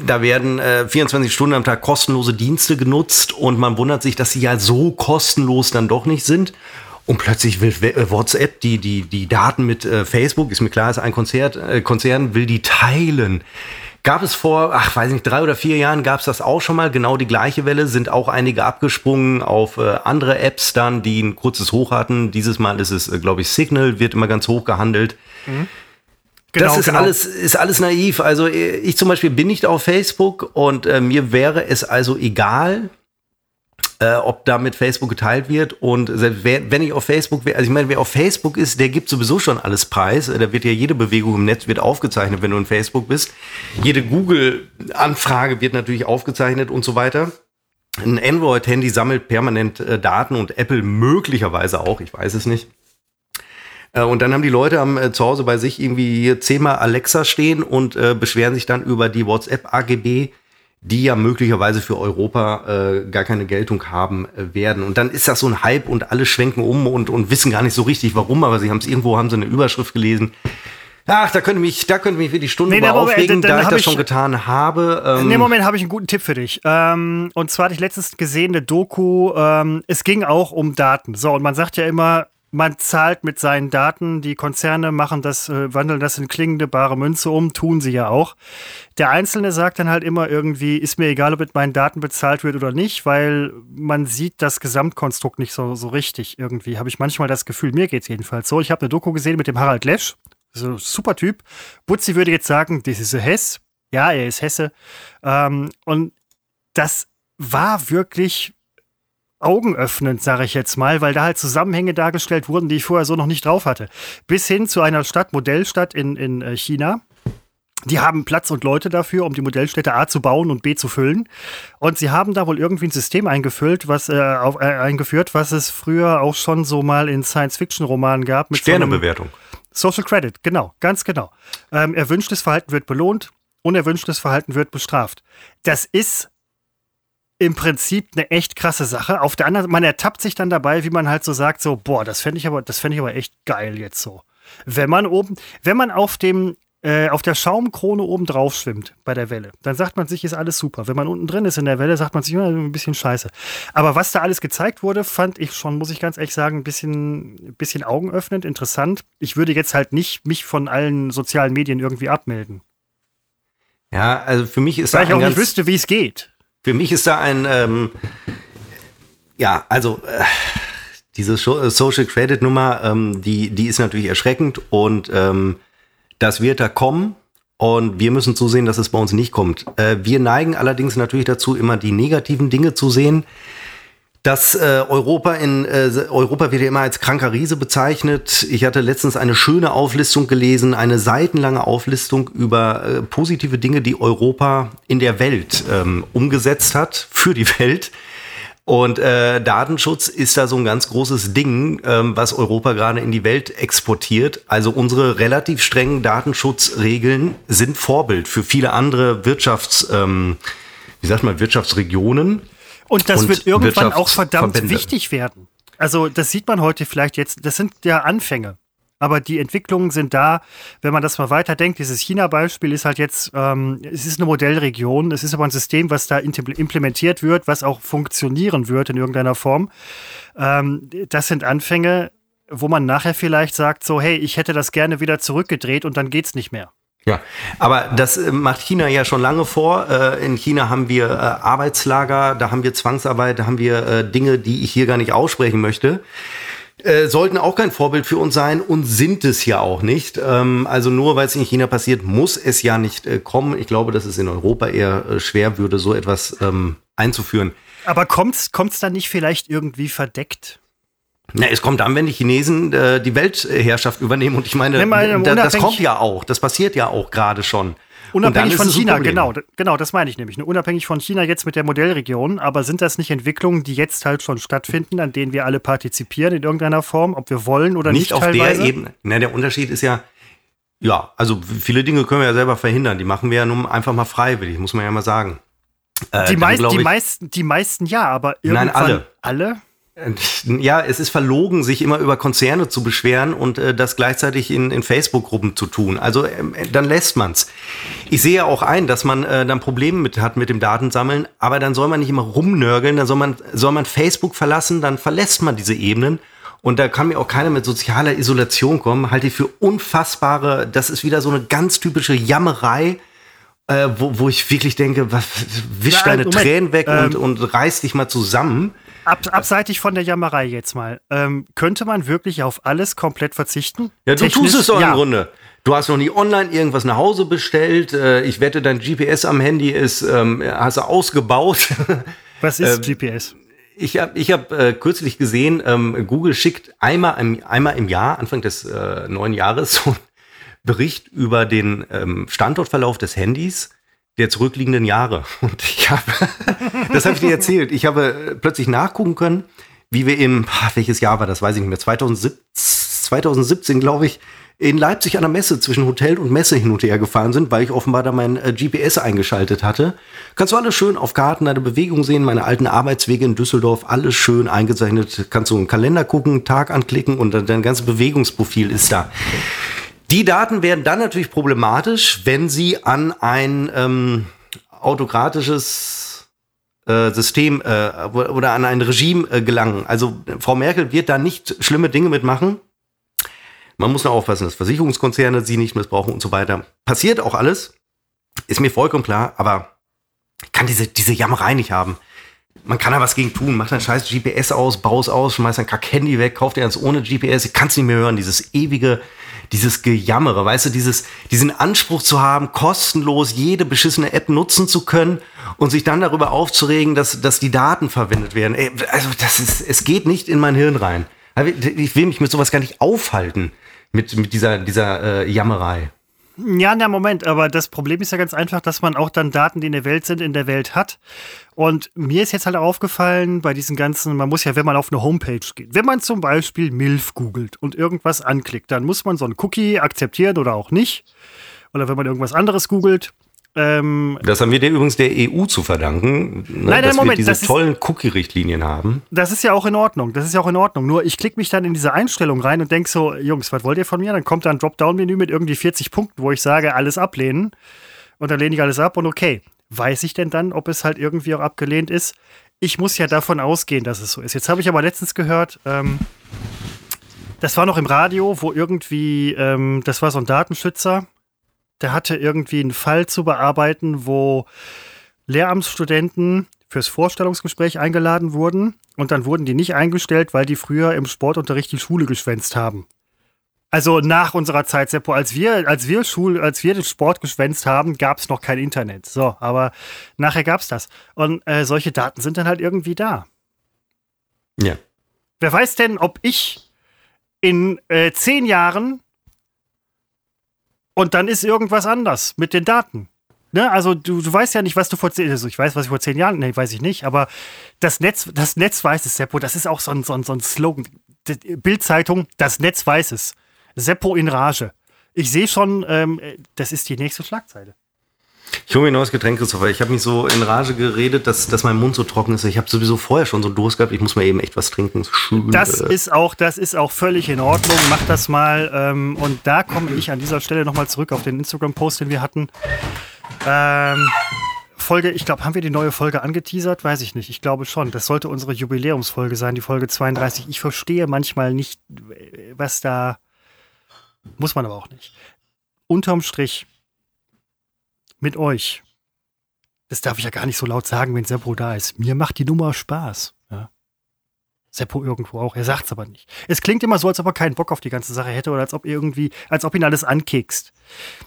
da werden äh, 24 Stunden am Tag kostenlose Dienste genutzt und man wundert sich, dass sie ja so kostenlos dann doch nicht sind. Und plötzlich will äh, WhatsApp die, die, die Daten mit äh, Facebook, ist mir klar, ist ein Konzert, äh, Konzern, will die teilen. Gab es vor, ach, weiß nicht, drei oder vier Jahren gab es das auch schon mal, genau die gleiche Welle, sind auch einige abgesprungen auf äh, andere Apps dann, die ein kurzes Hoch hatten. Dieses Mal ist es, äh, glaube ich, Signal, wird immer ganz hoch gehandelt. Mhm. Genau, das ist genau. alles, ist alles naiv. Also äh, ich zum Beispiel bin nicht auf Facebook und äh, mir wäre es also egal, äh, ob da mit Facebook geteilt wird. Und selbst wenn ich auf Facebook wäre, also ich meine, wer auf Facebook ist, der gibt sowieso schon alles preis. Da wird ja jede Bewegung im Netz wird aufgezeichnet, wenn du in Facebook bist. Jede Google-Anfrage wird natürlich aufgezeichnet und so weiter. Ein Android-Handy sammelt permanent äh, Daten und Apple möglicherweise auch, ich weiß es nicht. Äh, und dann haben die Leute am, äh, zu Hause bei sich irgendwie zehnmal Alexa stehen und äh, beschweren sich dann über die WhatsApp-AGB, die ja möglicherweise für Europa äh, gar keine Geltung haben äh, werden. Und dann ist das so ein Hype und alle schwenken um und, und wissen gar nicht so richtig warum, aber sie haben es irgendwo, haben sie eine Überschrift gelesen. Ach, da könnte mich, da könnte mich für die Stunde nee, Moment, aufregen, da ich das schon getan habe. Ähm. In dem Moment habe ich einen guten Tipp für dich. Ähm, und zwar hatte ich letztens gesehen, eine Doku, ähm, es ging auch um Daten. So, und man sagt ja immer, man zahlt mit seinen Daten, die Konzerne machen das, äh, wandeln das in klingende bare Münze um, tun sie ja auch. Der Einzelne sagt dann halt immer irgendwie, ist mir egal, ob mit meinen Daten bezahlt wird oder nicht, weil man sieht das Gesamtkonstrukt nicht so, so richtig irgendwie. Habe ich manchmal das Gefühl, mir geht es jedenfalls so. Ich habe eine Doku gesehen mit dem Harald Lesch, so super Typ. Butzi würde jetzt sagen, das ist Hess. Ja, er ist Hesse. Ähm, und das war wirklich augenöffnend, sage ich jetzt mal, weil da halt Zusammenhänge dargestellt wurden, die ich vorher so noch nicht drauf hatte. Bis hin zu einer Stadt, Modellstadt in, in äh, China. Die haben Platz und Leute dafür, um die Modellstädte A zu bauen und B zu füllen. Und sie haben da wohl irgendwie ein System eingefüllt, was, äh, auf, äh, eingeführt, was es früher auch schon so mal in Science-Fiction-Romanen gab. Mit Sternebewertung. So Social Credit, genau, ganz genau. Ähm, erwünschtes Verhalten wird belohnt, unerwünschtes Verhalten wird bestraft. Das ist im Prinzip eine echt krasse Sache. Auf der anderen man ertappt sich dann dabei, wie man halt so sagt, so, boah, das fände ich aber, das fände ich aber echt geil jetzt so. Wenn man oben, wenn man auf dem, äh, auf der Schaumkrone oben drauf schwimmt bei der Welle, dann sagt man sich, ist alles super. Wenn man unten drin ist in der Welle, sagt man sich immer ein bisschen scheiße. Aber was da alles gezeigt wurde, fand ich schon, muss ich ganz ehrlich sagen, ein bisschen, ein bisschen augenöffnend, interessant. Ich würde jetzt halt nicht mich von allen sozialen Medien irgendwie abmelden. Ja, also für mich ist Weil ich auch nicht wüsste, wie es geht. Für mich ist da ein, ähm, ja, also äh, diese äh, Social Credit Nummer, ähm, die, die ist natürlich erschreckend und ähm, das wird da kommen. Und wir müssen zusehen, dass es bei uns nicht kommt. Äh, wir neigen allerdings natürlich dazu, immer die negativen Dinge zu sehen dass äh, Europa in äh, Europa wird ja immer als kranker Riese bezeichnet. Ich hatte letztens eine schöne Auflistung gelesen, eine seitenlange Auflistung über äh, positive Dinge, die Europa in der Welt ähm, umgesetzt hat für die Welt. Und äh, Datenschutz ist da so ein ganz großes Ding, ähm, was Europa gerade in die Welt exportiert. Also unsere relativ strengen Datenschutzregeln sind Vorbild für viele andere Wirtschafts, ähm, wie sagt man, Wirtschaftsregionen. Und das und wird irgendwann auch verdammt wichtig werden. Also das sieht man heute vielleicht jetzt, das sind ja Anfänge. Aber die Entwicklungen sind da, wenn man das mal weiterdenkt. Dieses China-Beispiel ist halt jetzt, ähm, es ist eine Modellregion, es ist aber ein System, was da implementiert wird, was auch funktionieren wird in irgendeiner Form. Ähm, das sind Anfänge, wo man nachher vielleicht sagt, so, hey, ich hätte das gerne wieder zurückgedreht und dann geht's nicht mehr. Ja, aber das äh, macht China ja schon lange vor. Äh, in China haben wir äh, Arbeitslager, da haben wir Zwangsarbeit, da haben wir Dinge, die ich hier gar nicht aussprechen möchte. sollten auch kein Vorbild für uns sein und sind es ja auch nicht. Ähm, also nur weil es in China passiert, muss es ja nicht kommen. Ich glaube, dass es in Europa eher schwer würde, so etwas ähm, einzuführen. Aber kommt es dann nicht vielleicht irgendwie verdeckt? Na, es kommt dann, wenn die Chinesen äh, die Weltherrschaft übernehmen. Und ich meine, meine da, das kommt ja auch. Das passiert ja auch gerade schon. Unabhängig von China, genau, genau, das meine ich nämlich. Unabhängig von China jetzt mit der Modellregion, aber sind das nicht Entwicklungen, die jetzt halt schon stattfinden, an denen wir alle partizipieren in irgendeiner Form, ob wir wollen oder nicht? Nicht auf teilweise? der Ebene. Na, der Unterschied ist ja, ja, also viele Dinge können wir ja selber verhindern. Die machen wir ja nun einfach mal freiwillig, muss man ja mal sagen. Äh, die, meist, die, meisten, die meisten ja, aber irgendwann. Nein, alle. Alle? Ja, es ist verlogen, sich immer über Konzerne zu beschweren und äh, das gleichzeitig in, in Facebook-Gruppen zu tun. Also äh, dann lässt man's. Ich sehe auch ein, dass man äh, dann Probleme mit hat mit dem Datensammeln, aber dann soll man nicht immer rumnörgeln, dann soll man, soll man Facebook verlassen, dann verlässt man diese Ebenen. Und da kann mir auch keiner mit sozialer Isolation kommen. Halte ich für unfassbare, das ist wieder so eine ganz typische Jammerei, äh, wo, wo ich wirklich denke, was, wisch deine Moment, Tränen weg ähm, und, und reiß dich mal zusammen. Ab, abseitig von der Jammerei jetzt mal. Ähm, könnte man wirklich auf alles komplett verzichten? Ja, du Technisch, tust es doch ja. im Grunde. Du hast noch nie online irgendwas nach Hause bestellt. Äh, ich wette, dein GPS am Handy ist, ähm, hast du ausgebaut. Was ist ähm, GPS? Ich habe ich hab, äh, kürzlich gesehen, ähm, Google schickt einmal im, einmal im Jahr, Anfang des äh, neuen Jahres, so einen Bericht über den ähm, Standortverlauf des Handys der zurückliegenden Jahre. Und ich habe, das habe ich dir erzählt, ich habe äh, plötzlich nachgucken können, wie wir im, welches Jahr war das, weiß ich nicht mehr, 2017, 2017 glaube ich, in Leipzig an der Messe zwischen Hotel und Messe hin und her gefahren sind, weil ich offenbar da mein äh, GPS eingeschaltet hatte. Kannst du alles schön auf Karten deine Bewegung sehen, meine alten Arbeitswege in Düsseldorf, alles schön eingezeichnet. Kannst du einen Kalender gucken, Tag anklicken und dein ganzes Bewegungsprofil ist da. Die Daten werden dann natürlich problematisch, wenn sie an ein ähm, autokratisches äh, System äh, oder an ein Regime äh, gelangen. Also Frau Merkel wird da nicht schlimme Dinge mitmachen. Man muss nur aufpassen, dass Versicherungskonzerne sie nicht missbrauchen und so weiter. Passiert auch alles, ist mir vollkommen klar, aber kann diese, diese Jammerei nicht haben. Man kann da was gegen tun, macht ein scheiß GPS aus, baus aus, schmeißt ein Kack-Handy weg, kauft dir eins ohne GPS, ich kann es nicht mehr hören, dieses ewige dieses Gejammere, weißt du, dieses, diesen Anspruch zu haben, kostenlos jede beschissene App nutzen zu können und sich dann darüber aufzuregen, dass, dass die Daten verwendet werden. Ey, also das ist, es geht nicht in mein Hirn rein. Ich will mich mit sowas gar nicht aufhalten, mit, mit dieser, dieser äh, Jammerei. Ja, na Moment, aber das Problem ist ja ganz einfach, dass man auch dann Daten, die in der Welt sind, in der Welt hat. Und mir ist jetzt halt aufgefallen, bei diesen ganzen, man muss ja, wenn man auf eine Homepage geht, wenn man zum Beispiel MILF googelt und irgendwas anklickt, dann muss man so einen Cookie akzeptieren oder auch nicht. Oder wenn man irgendwas anderes googelt, ähm, das haben wir dir übrigens der EU zu verdanken, ne, nein, nein, dass Moment, wir diese tollen Cookie-Richtlinien haben. Das ist ja auch in Ordnung. Das ist ja auch in Ordnung. Nur ich klicke mich dann in diese Einstellung rein und denke so, Jungs, was wollt ihr von mir? Dann kommt da ein Dropdown-Menü mit irgendwie 40 Punkten, wo ich sage, alles ablehnen. Und dann lehne ich alles ab und okay. Weiß ich denn dann, ob es halt irgendwie auch abgelehnt ist? Ich muss ja davon ausgehen, dass es so ist. Jetzt habe ich aber letztens gehört, ähm, das war noch im Radio, wo irgendwie, ähm, das war so ein Datenschützer, der hatte irgendwie einen Fall zu bearbeiten, wo Lehramtsstudenten fürs Vorstellungsgespräch eingeladen wurden und dann wurden die nicht eingestellt, weil die früher im Sportunterricht die Schule geschwänzt haben. Also nach unserer Zeit, Seppo, als wir, als wir Schul, als wir den Sport geschwänzt haben, gab es noch kein Internet. So, aber nachher gab es das. Und äh, solche Daten sind dann halt irgendwie da. Ja. Wer weiß denn, ob ich in äh, zehn Jahren und dann ist irgendwas anders mit den Daten. Ne? Also du, du weißt ja nicht, was du vor zehn, also ich weiß, was ich vor zehn Jahren, nee, weiß ich nicht, aber das Netz, das Netz weiß es, Seppo, das ist auch so ein, so ein, so ein Slogan. Bildzeitung, das Netz weiß es. Seppo in Rage. Ich sehe schon, ähm, das ist die nächste Schlagzeile. Ich hole mir ein neues Getränk, Christopher. Ich habe mich so in Rage geredet, dass, dass mein Mund so trocken ist. Ich habe sowieso vorher schon so Durst gehabt. Ich muss mir eben echt was trinken. Schön, das äh ist auch, das ist auch völlig in Ordnung. Mach das mal. Ähm, und da komme ich an dieser Stelle nochmal zurück auf den Instagram-Post, den wir hatten. Ähm, Folge, ich glaube, haben wir die neue Folge angeteasert? Weiß ich nicht. Ich glaube schon. Das sollte unsere Jubiläumsfolge sein, die Folge 32. Ich verstehe manchmal nicht, was da. Muss man aber auch nicht. Unterm Strich mit euch. Das darf ich ja gar nicht so laut sagen, wenn Seppo da ist. Mir macht die Nummer Spaß. Ja. Seppo irgendwo auch. Er sagt's aber nicht. Es klingt immer so, als ob er keinen Bock auf die ganze Sache hätte oder als ob irgendwie, als ob ihn alles ankickst.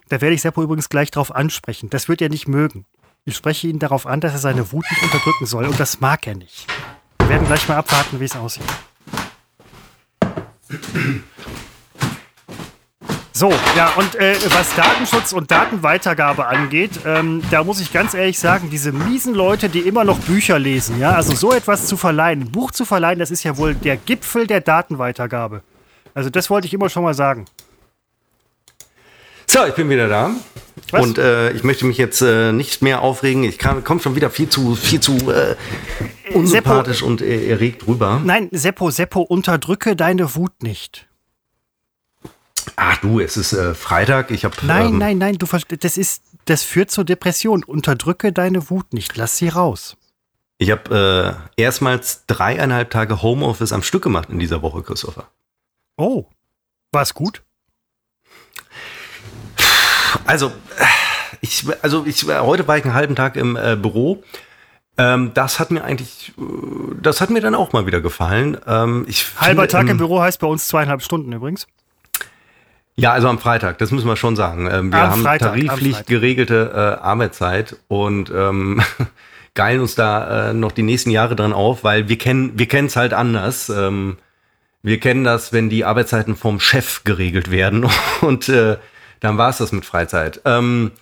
Da werde ich Seppo übrigens gleich drauf ansprechen. Das wird er nicht mögen. Ich spreche ihn darauf an, dass er seine Wut nicht unterdrücken soll und das mag er nicht. Wir werden gleich mal abwarten, wie es aussieht. So, ja, und äh, was Datenschutz und Datenweitergabe angeht, ähm, da muss ich ganz ehrlich sagen, diese miesen Leute, die immer noch Bücher lesen, ja, also so etwas zu verleihen, ein Buch zu verleihen, das ist ja wohl der Gipfel der Datenweitergabe. Also das wollte ich immer schon mal sagen. So, ich bin wieder da. Was? Und äh, ich möchte mich jetzt äh, nicht mehr aufregen. Ich komme schon wieder viel zu, viel zu äh, unsympathisch Seppo, und erregt rüber. Nein, Seppo, Seppo, unterdrücke deine Wut nicht. Ach du, es ist äh, Freitag. Ich habe. Nein, ähm, nein, nein. Du das ist, das führt zur Depression. Unterdrücke deine Wut nicht. Lass sie raus. Ich habe äh, erstmals dreieinhalb Tage Homeoffice am Stück gemacht in dieser Woche, Christopher. Oh, war es gut? Also, ich, also ich, heute war ich einen halben Tag im äh, Büro. Ähm, das hat mir eigentlich, äh, das hat mir dann auch mal wieder gefallen. Ähm, Halber Tag im Büro heißt bei uns zweieinhalb Stunden übrigens. Ja, also am Freitag, das müssen wir schon sagen. Ähm, wir am haben Freitag, tariflich geregelte äh, Arbeitszeit und ähm, geilen uns da äh, noch die nächsten Jahre dran auf, weil wir kennen wir es halt anders. Ähm, wir kennen das, wenn die Arbeitszeiten vom Chef geregelt werden und äh, dann war es das mit Freizeit. Ähm,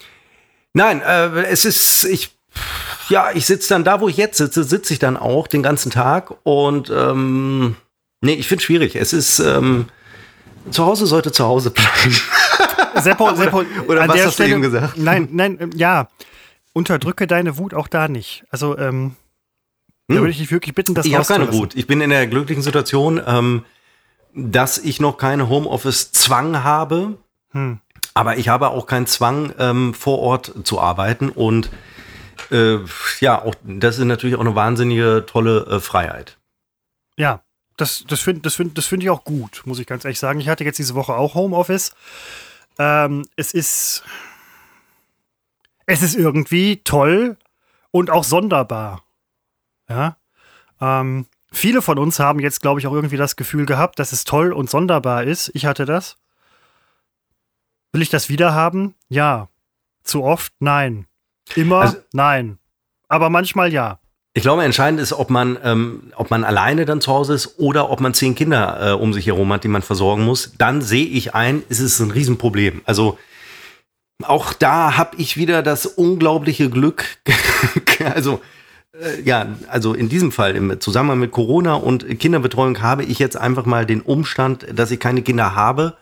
nein, äh, es ist, ich, ja, ich sitze dann da, wo ich jetzt sitze, sitze ich dann auch den ganzen Tag und ähm, nee, ich finde es schwierig. Es ist, ähm, zu Hause sollte zu Hause bleiben. Seppo, Seppo, oder, oder was hast Stelle, du ihm gesagt? Nein, nein, ähm, ja. Unterdrücke deine Wut auch da nicht. Also, ähm, hm. da würde ich dich wirklich bitten, das Ich habe keine Wut. Ich bin in der glücklichen Situation, ähm, dass ich noch keine Homeoffice-Zwang habe. Hm. Aber ich habe auch keinen Zwang, ähm, vor Ort zu arbeiten. Und äh, ja, auch das ist natürlich auch eine wahnsinnige tolle äh, Freiheit. Ja, das, das finde das find, das find ich auch gut, muss ich ganz ehrlich sagen. Ich hatte jetzt diese Woche auch Homeoffice. Ähm, es ist. Es ist irgendwie toll und auch sonderbar. Ja. Ähm, viele von uns haben jetzt, glaube ich, auch irgendwie das Gefühl gehabt, dass es toll und sonderbar ist. Ich hatte das. Will ich das wieder haben? Ja. Zu oft? Nein. Immer? Also, nein. Aber manchmal ja. Ich glaube, entscheidend ist, ob man, ähm, ob man alleine dann zu Hause ist oder ob man zehn Kinder äh, um sich herum hat, die man versorgen muss. Dann sehe ich ein, ist es ein Riesenproblem. Also auch da habe ich wieder das unglaubliche Glück. also äh, ja, also in diesem Fall im Zusammenhang mit Corona und Kinderbetreuung habe ich jetzt einfach mal den Umstand, dass ich keine Kinder habe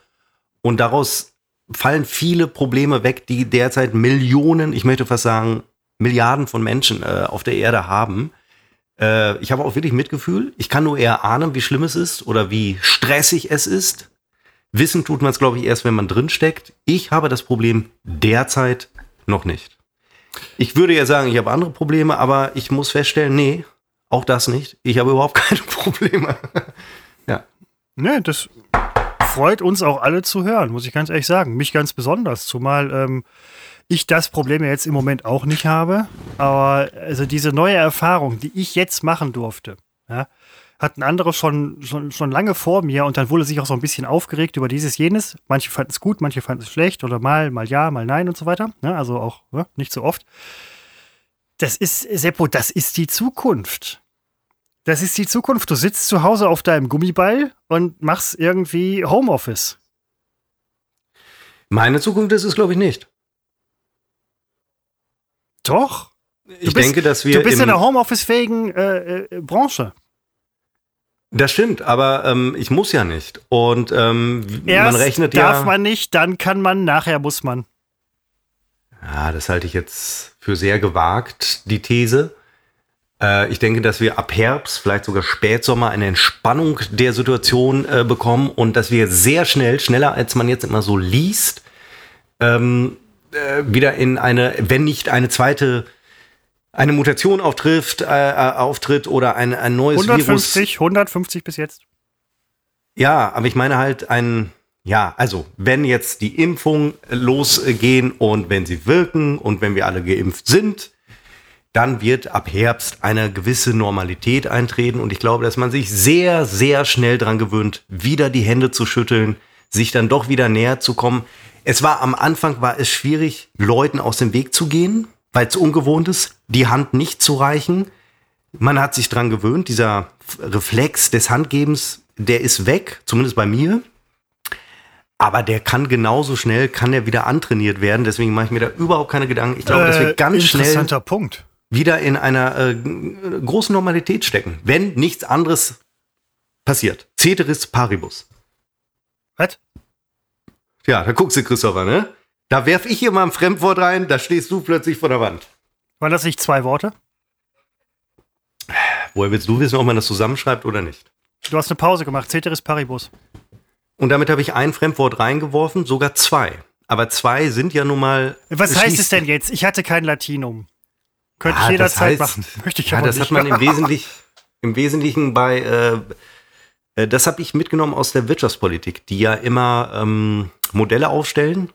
und daraus fallen viele Probleme weg, die derzeit Millionen, ich möchte fast sagen Milliarden von Menschen äh, auf der Erde haben. Äh, ich habe auch wirklich Mitgefühl. Ich kann nur eher ahnen, wie schlimm es ist oder wie stressig es ist. Wissen tut man es, glaube ich, erst, wenn man drinsteckt. Ich habe das Problem derzeit noch nicht. Ich würde ja sagen, ich habe andere Probleme, aber ich muss feststellen, nee, auch das nicht. Ich habe überhaupt keine Probleme. ja. Nee, das freut uns auch alle zu hören, muss ich ganz ehrlich sagen. Mich ganz besonders, zumal ähm, ich das Problem ja jetzt im Moment auch nicht habe. Aber also diese neue Erfahrung, die ich jetzt machen durfte, ja, hatten andere schon, schon, schon lange vor mir und dann wurde sich auch so ein bisschen aufgeregt über dieses, jenes. Manche fanden es gut, manche fanden es schlecht oder mal, mal ja, mal nein und so weiter. Ja, ne? also auch ja, ne, nicht so oft. Das ist, Seppo, das ist die Zukunft. Das ist die Zukunft. Du sitzt zu Hause auf deinem Gummiball und machst irgendwie Homeoffice. Meine Zukunft ist es, glaube ich, nicht. Doch. Ich bist, denke, dass wir. Du bist in einer Homeoffice-fähigen äh, äh, Branche. Das stimmt, aber ähm, ich muss ja nicht. Und ähm, Erst man rechnet darf ja. Darf man nicht, dann kann man, nachher muss man. Ja, das halte ich jetzt für sehr gewagt, die These. Äh, ich denke, dass wir ab Herbst, vielleicht sogar Spätsommer, eine Entspannung der Situation äh, bekommen und dass wir sehr schnell, schneller als man jetzt immer so liest, ähm, äh, wieder in eine, wenn nicht eine zweite, eine Mutation auftrifft, äh, äh auftritt oder ein, ein neues 150, Virus. 150 bis jetzt. Ja, aber ich meine halt ein, ja, also wenn jetzt die Impfungen losgehen und wenn sie wirken und wenn wir alle geimpft sind, dann wird ab Herbst eine gewisse Normalität eintreten und ich glaube, dass man sich sehr, sehr schnell dran gewöhnt, wieder die Hände zu schütteln, sich dann doch wieder näher zu kommen. Es war am Anfang war es schwierig, Leuten aus dem Weg zu gehen, weil es ungewohnt ist, die Hand nicht zu reichen. Man hat sich dran gewöhnt, dieser Reflex des Handgebens, der ist weg, zumindest bei mir. Aber der kann genauso schnell, kann er wieder antrainiert werden. Deswegen mache ich mir da überhaupt keine Gedanken. Ich glaube, äh, dass wir äh, ganz schnell Punkt wieder in einer äh, großen Normalität stecken, wenn nichts anderes passiert. Ceteris paribus. Was? Ja, da guckst du, Christopher, ne? Da werf ich hier mal ein Fremdwort rein, da stehst du plötzlich vor der Wand. Waren das nicht zwei Worte? Woher willst du wissen, ob man das zusammenschreibt oder nicht? Du hast eine Pause gemacht, Ceteris paribus. Und damit habe ich ein Fremdwort reingeworfen, sogar zwei. Aber zwei sind ja nun mal. Was heißt es denn jetzt? Ich hatte kein Latinum. Könnte ah, ich jederzeit machen. Möchte ich ja, aber das nicht. hat man im, Wesentlich, im Wesentlichen bei, äh, das habe ich mitgenommen aus der Wirtschaftspolitik, die ja immer ähm, Modelle aufstellen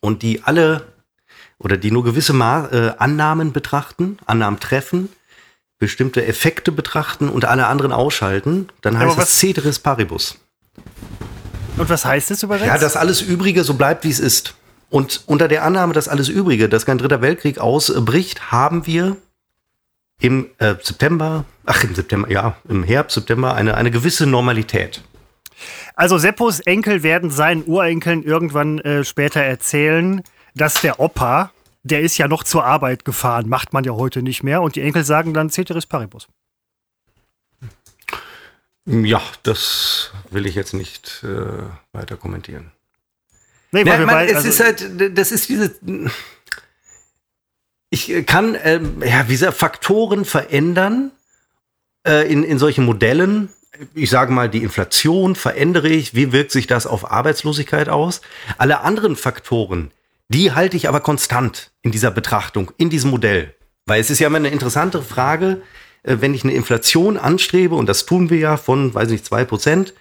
und die alle oder die nur gewisse Ma äh, Annahmen betrachten, Annahmen treffen, bestimmte Effekte betrachten und alle anderen ausschalten. Dann heißt es Ceteris Paribus. Und was heißt es übersetzt? Ja, dass alles Übrige so bleibt, wie es ist. Und unter der Annahme, dass alles Übrige, dass kein dritter Weltkrieg ausbricht, haben wir im äh, September, ach im September, ja, im Herbst, September eine, eine gewisse Normalität. Also Seppos Enkel werden seinen Urenkeln irgendwann äh, später erzählen, dass der Opa, der ist ja noch zur Arbeit gefahren, macht man ja heute nicht mehr. Und die Enkel sagen dann Ceteris Paribus. Ja, das will ich jetzt nicht äh, weiter kommentieren. Nee, ja, man, es also ist halt, das ist diese. Ich kann, ähm, ja, diese Faktoren verändern äh, in, in solchen Modellen. Ich sage mal, die Inflation verändere ich. Wie wirkt sich das auf Arbeitslosigkeit aus? Alle anderen Faktoren, die halte ich aber konstant in dieser Betrachtung, in diesem Modell. Weil es ist ja immer eine interessante Frage, äh, wenn ich eine Inflation anstrebe, und das tun wir ja von, weiß nicht, zwei Prozent,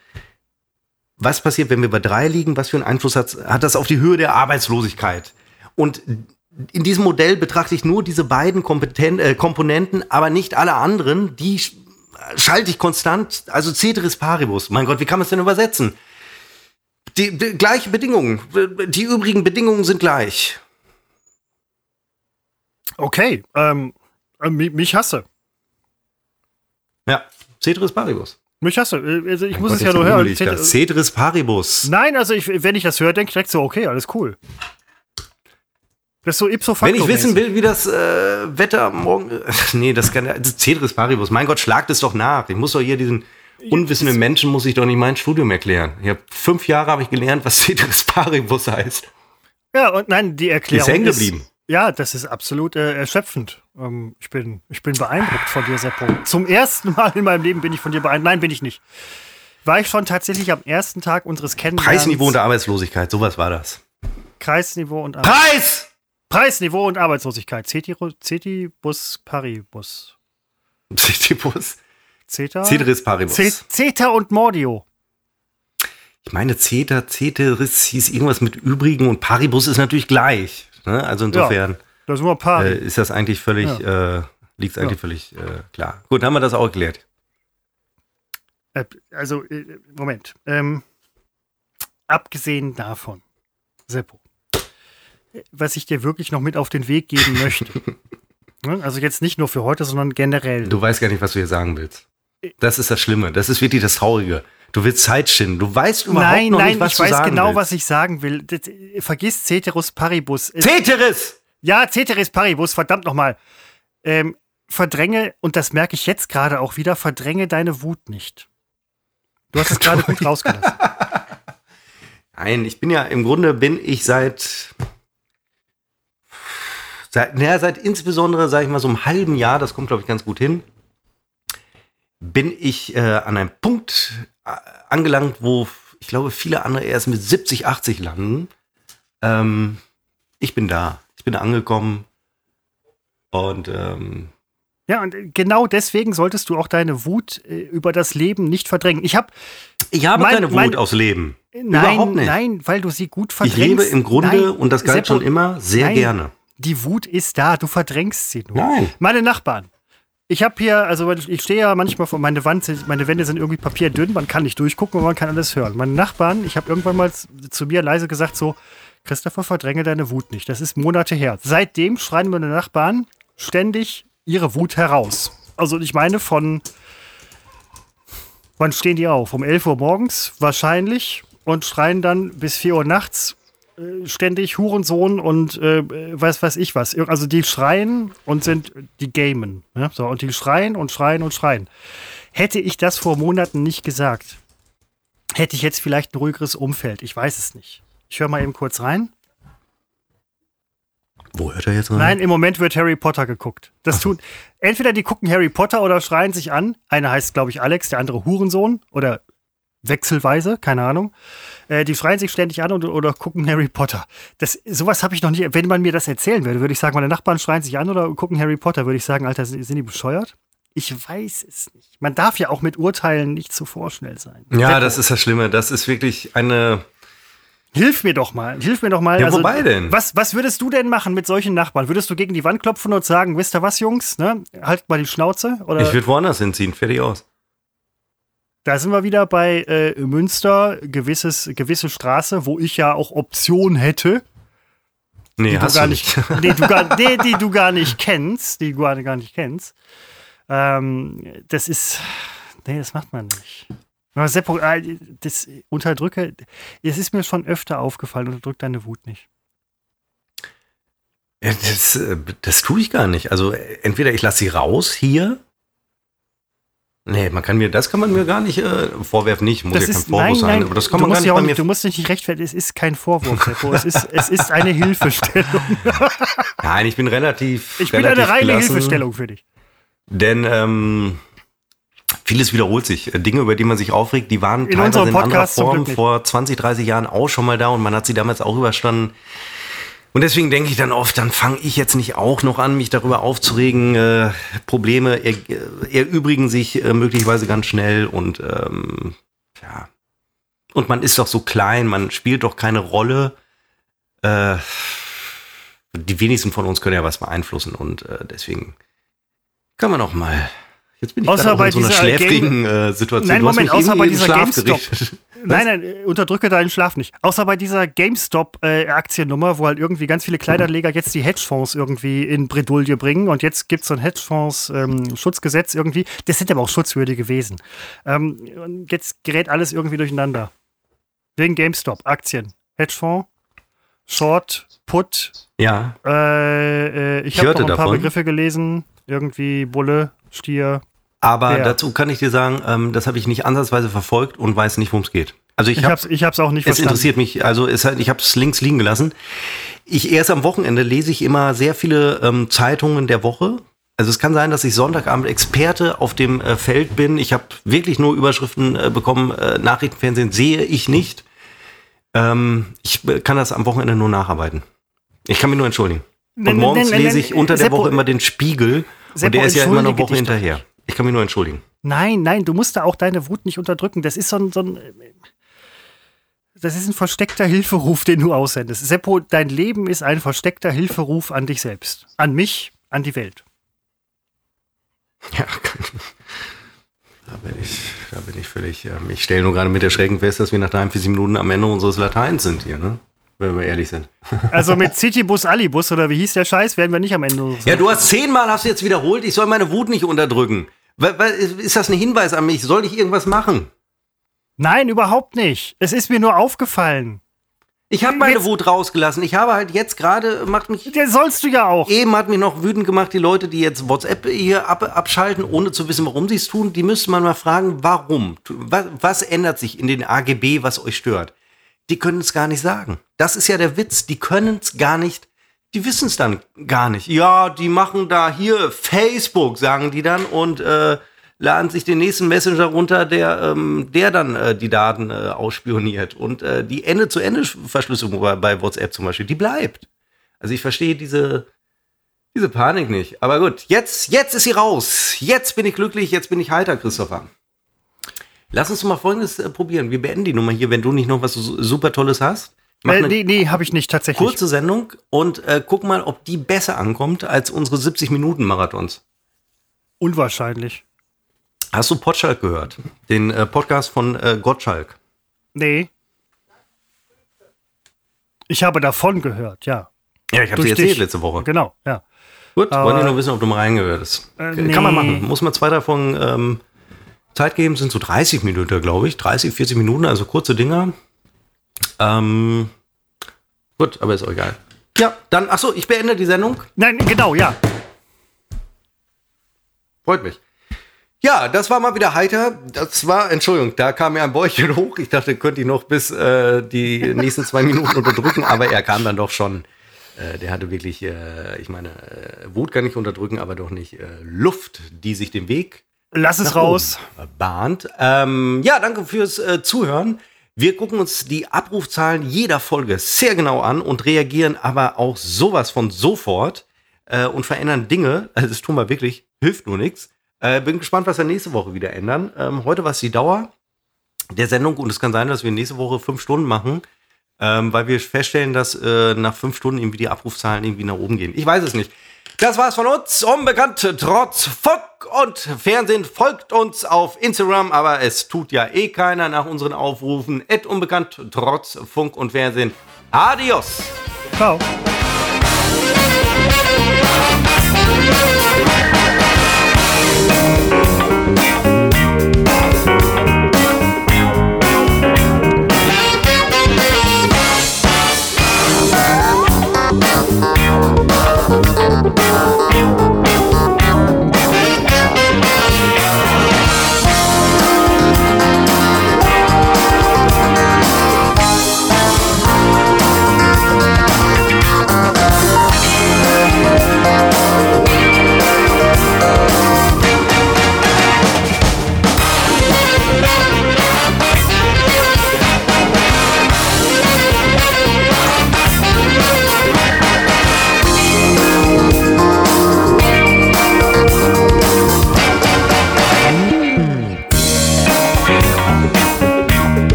was passiert, wenn wir bei drei liegen? Was für einen Einfluss hat, hat das auf die Höhe der Arbeitslosigkeit? Und in diesem Modell betrachte ich nur diese beiden Kompeten äh, Komponenten, aber nicht alle anderen. Die schalte ich konstant, also Ceteris Paribus. Mein Gott, wie kann man es denn übersetzen? Die, die gleiche Bedingungen. Die übrigen Bedingungen sind gleich. Okay, ähm, äh, mich hasse. Ja, Ceteris Paribus. Mich hast du. Äh, also ich mein muss Gott, es ja nur hören. Cedris Paribus. Nein, also ich, wenn ich das höre, denke ich direkt so, okay, alles cool. Das ist so ipso facto Wenn ich wissen will, wie das äh, Wetter morgen. Nee, das kann. Also Cedris Paribus. Mein Gott, schlagt es doch nach. Ich muss doch hier diesen unwissenden Menschen, muss ich doch nicht mein Studium erklären. Ich habe fünf Jahre habe ich gelernt, was Cedris Paribus heißt. Ja, und nein, die Erklärung ist hängen geblieben. Ja, das ist absolut äh, erschöpfend. Ähm, ich, bin, ich bin beeindruckt von dir, Seppo. Zum ersten Mal in meinem Leben bin ich von dir beeindruckt. Nein, bin ich nicht. War ich schon tatsächlich am ersten Tag unseres Kennenlernens. Preisniveau und Arbeitslosigkeit, sowas war das. Kreisniveau und Arbeitslosigkeit. Preis! Preisniveau und Arbeitslosigkeit. Cetibus Paribus. Cetibus? Ceta? Ceteris Paribus. Ceta und Mordio. Ich meine, Ceta, Ceteris hieß irgendwas mit Übrigen und Paribus ist natürlich gleich. Ne? Also insofern ja, das ist, äh, ist, das eigentlich völlig, ja. äh, liegt es eigentlich ja. völlig äh, klar. Gut, haben wir das auch erklärt. Äh, also, äh, Moment. Ähm, abgesehen davon, Seppo, was ich dir wirklich noch mit auf den Weg geben möchte. ne? Also jetzt nicht nur für heute, sondern generell. Du weißt gar nicht, was du hier sagen willst. Das ist das Schlimme. Das ist wirklich das Traurige. Du willst Zeit schinden. Du weißt überhaupt nein, noch nein, nicht, was du sagen Nein, nein, ich weiß genau, willst. was ich sagen will. Das, vergiss Ceteris Paribus. Ceteris! Ja, Ceteris Paribus, verdammt nochmal. Ähm, verdränge, und das merke ich jetzt gerade auch wieder, verdränge deine Wut nicht. Du hast es gerade gut rausgelassen. Nein, ich bin ja, im Grunde bin ich seit seit, naja, seit insbesondere, sage ich mal, so einem halben Jahr, das kommt, glaube ich, ganz gut hin, bin ich äh, an einem Punkt äh, angelangt, wo ich glaube, viele andere erst mit 70, 80 landen. Ähm, ich bin da. Ich bin angekommen. Und ähm, ja, und genau deswegen solltest du auch deine Wut äh, über das Leben nicht verdrängen. Ich habe ich habe mein, keine Wut mein, aufs Leben. Nein, Überhaupt nicht. nein, weil du sie gut verdrängst. Ich lebe im Grunde, nein, und das galt Seppo, schon immer, sehr nein, gerne. Die Wut ist da, du verdrängst sie nur. Nein. Meine Nachbarn. Ich habe hier, also ich stehe ja manchmal vor meine Wand, meine Wände sind irgendwie papierdünn, man kann nicht durchgucken und man kann alles hören. Meine Nachbarn, ich habe irgendwann mal zu mir leise gesagt so, Christopher, verdränge deine Wut nicht. Das ist Monate her. Seitdem schreien meine Nachbarn ständig ihre Wut heraus. Also ich meine von, wann stehen die auf? Um 11 Uhr morgens wahrscheinlich und schreien dann bis 4 Uhr nachts ständig Hurensohn und äh, weiß weiß ich was. Also die schreien und sind die gamen. Ja? So, und die schreien und schreien und schreien. Hätte ich das vor Monaten nicht gesagt, hätte ich jetzt vielleicht ein ruhigeres Umfeld. Ich weiß es nicht. Ich höre mal eben kurz rein. Wo hört er jetzt rein? Nein, im Moment wird Harry Potter geguckt. Das tun entweder die gucken Harry Potter oder schreien sich an. Einer heißt, glaube ich, Alex, der andere Hurensohn oder wechselweise, keine Ahnung. Äh, die schreien sich ständig an und, oder gucken Harry Potter. Das, sowas habe ich noch nie. Wenn man mir das erzählen würde, würde ich sagen, meine Nachbarn schreien sich an oder gucken Harry Potter, würde ich sagen, Alter, sind, sind die bescheuert? Ich weiß es nicht. Man darf ja auch mit Urteilen nicht zu vorschnell sein. Ja, Seppo. das ist das Schlimme. Das ist wirklich eine Hilf mir doch mal, hilf mir doch mal. Ja, also, wobei denn? Was, was würdest du denn machen mit solchen Nachbarn? Würdest du gegen die Wand klopfen und sagen, wisst ihr was, Jungs, ne? Halt mal die Schnauze? Oder? Ich würde woanders hinziehen, fertig aus. Da sind wir wieder bei äh, Münster, gewisses, gewisse Straße, wo ich ja auch Option hätte. Nee, die hast du gar nicht. nicht nee, du gar, nee, die du gar nicht kennst, die du gar, gar nicht kennst. Ähm, das ist, nee, das macht man nicht. Äh, das unterdrücke, es ist mir schon öfter aufgefallen, unterdrück deine Wut nicht. Das, äh, das tue ich gar nicht. Also entweder ich lasse sie raus hier. Nee, man kann mir, das kann man mir gar nicht äh, vorwerfen, nicht, muss das ja kein Vorwurf nein, sein, nein, aber das kann man gar nicht bei mir. Du musst dich nicht rechtfertigen, es ist kein Vorwurf, Seppo, es ist, es ist eine Hilfestellung. nein, ich bin relativ Ich bin relativ eine reine gelassen, Hilfestellung für dich. Denn ähm, Vieles wiederholt sich. Äh, Dinge, über die man sich aufregt, die waren In teilweise in anderer Form vor 20, 30 Jahren auch schon mal da und man hat sie damals auch überstanden. Und deswegen denke ich dann oft, dann fange ich jetzt nicht auch noch an, mich darüber aufzuregen. Äh, Probleme er, erübrigen sich äh, möglicherweise ganz schnell und ähm, ja. Und man ist doch so klein, man spielt doch keine Rolle. Äh, die wenigsten von uns können ja was beeinflussen und äh, deswegen kann man auch mal Jetzt bin ich Außer bei in so einer schläfrigen äh, Situation. Nein, Du hast Moment, mich außer bei dieser Schlaf GameStop. gerichtet. Nein, nein, äh, unterdrücke deinen Schlaf nicht. Außer bei dieser GameStop-Aktiennummer, wo halt irgendwie ganz viele Kleiderleger jetzt die Hedgefonds irgendwie in Bredouille bringen und jetzt gibt es so ein Hedgefonds-Schutzgesetz irgendwie. Das sind aber auch Schutzwürdige Wesen. Ähm, und jetzt gerät alles irgendwie durcheinander. Wegen GameStop, Aktien, Hedgefonds, Short, Put. Ja. Äh, äh, ich Ich habe noch ein paar davon. Begriffe gelesen. Irgendwie Bulle, Stier. Aber Wer? dazu kann ich dir sagen, ähm, das habe ich nicht ansatzweise verfolgt und weiß nicht, worum es geht. Also ich, Ich habe hab's, ich hab's auch nicht es verstanden. interessiert mich, also es, ich habe es links liegen gelassen. Ich erst am Wochenende lese ich immer sehr viele ähm, Zeitungen der Woche. Also es kann sein, dass ich Sonntagabend Experte auf dem äh, Feld bin. Ich habe wirklich nur Überschriften äh, bekommen. Äh, Nachrichtenfernsehen sehe ich nicht. Ähm, ich äh, kann das am Wochenende nur nacharbeiten. Ich kann mich nur entschuldigen. Und morgens lese ich unter der Woche immer den Spiegel. Und Seppo, der ist ja immer eine entschuldige Woche hinterher. Ich kann mich nur entschuldigen. Nein, nein, du musst da auch deine Wut nicht unterdrücken. Das ist so ein, so ein das ist ein versteckter Hilferuf, den du aussendest. Seppo, dein Leben ist ein versteckter Hilferuf an dich selbst. An mich, an die Welt. Ja, da bin ich, da bin ich völlig. Ähm, ich stelle nur gerade mit Erschrecken fest, dass wir nach 43 Minuten am Ende unseres Lateins sind hier, ne? Wenn wir ehrlich sind. Also mit Citybus Alibus oder wie hieß der Scheiß, werden wir nicht am Ende. Ja, du hast zehnmal hast du jetzt wiederholt, ich soll meine Wut nicht unterdrücken. Ist das ein Hinweis an mich? Soll ich irgendwas machen? Nein, überhaupt nicht. Es ist mir nur aufgefallen. Ich habe meine Jetzt- Wut rausgelassen. Ich habe halt jetzt gerade, macht mich, Der sollst du ja auch. eben hat mich noch wütend gemacht, die Leute, die jetzt WhatsApp hier ab, abschalten, ohne zu wissen, warum sie es tun, die müsste man mal fragen, warum? Was, was ändert sich in den AGB, was euch stört? Die können es gar nicht sagen. Das ist ja der Witz. Die können es gar nicht die wissen es dann gar nicht. Ja, die machen da hier Facebook, sagen die dann, und äh, laden sich den nächsten Messenger runter, der, ähm, der dann äh, die Daten äh, ausspioniert. Und äh, die Ende-zu-Ende-Verschlüsselung bei, bei WhatsApp zum Beispiel, die bleibt. Also ich verstehe diese, diese Panik nicht. Aber gut, jetzt, jetzt ist sie raus. Jetzt bin ich glücklich, jetzt bin ich heiter, Christopher. Lass uns mal Folgendes äh, probieren. Wir beenden die Nummer hier, wenn du nicht noch was super Tolles hast. Äh, nee, nee, habe ich nicht tatsächlich. Kurze Sendung und äh, guck mal, ob die besser ankommt als unsere 70 Minuten Marathons. Unwahrscheinlich. Hast du Potschalk gehört? Den äh, Podcast von äh, Gottschalk? Nee. Ich habe davon gehört, ja. Ja, ich habe dir erzählt dich. letzte Woche. Genau, ja. Gut, wollen die nur wissen, ob du mal reingehört hast. Äh, nee. Kann man machen. Muss man zwei davon ähm, Zeit geben, sind so 30 Minuten, glaube ich. 30, 40 Minuten, also kurze Dinger. Ähm, gut, aber ist auch egal. Ja, dann, achso, ich beende die Sendung. Nein, genau, ja. Freut mich. Ja, das war mal wieder heiter. Das war, Entschuldigung, da kam mir ein Bäuchchen hoch. Ich dachte, könnte ich noch bis äh, die nächsten zwei Minuten unterdrücken, aber er kam dann doch schon. Äh, der hatte wirklich, äh, ich meine, äh, Wut kann ich unterdrücken, aber doch nicht äh, Luft, die sich den Weg. Lass es raus. Bahnt. Ähm, ja, danke fürs äh, Zuhören. Wir gucken uns die Abrufzahlen jeder Folge sehr genau an und reagieren aber auch sowas von sofort und verändern Dinge. Also das tun wir wirklich, hilft nur nichts. Äh, bin gespannt, was wir nächste Woche wieder ändern. Ähm, heute war es die Dauer der Sendung und es kann sein, dass wir nächste Woche fünf Stunden machen, ähm, weil wir feststellen, dass äh, nach fünf Stunden irgendwie die Abrufzahlen irgendwie nach oben gehen. Ich weiß es nicht. Das war's von uns. Unbekannt trotz Und Fernsehen folgt uns auf Instagram, aber es tut ja eh keiner nach unseren Aufrufen. Et unbekannt trotz Funk und Fernsehen. Adios. Ciao.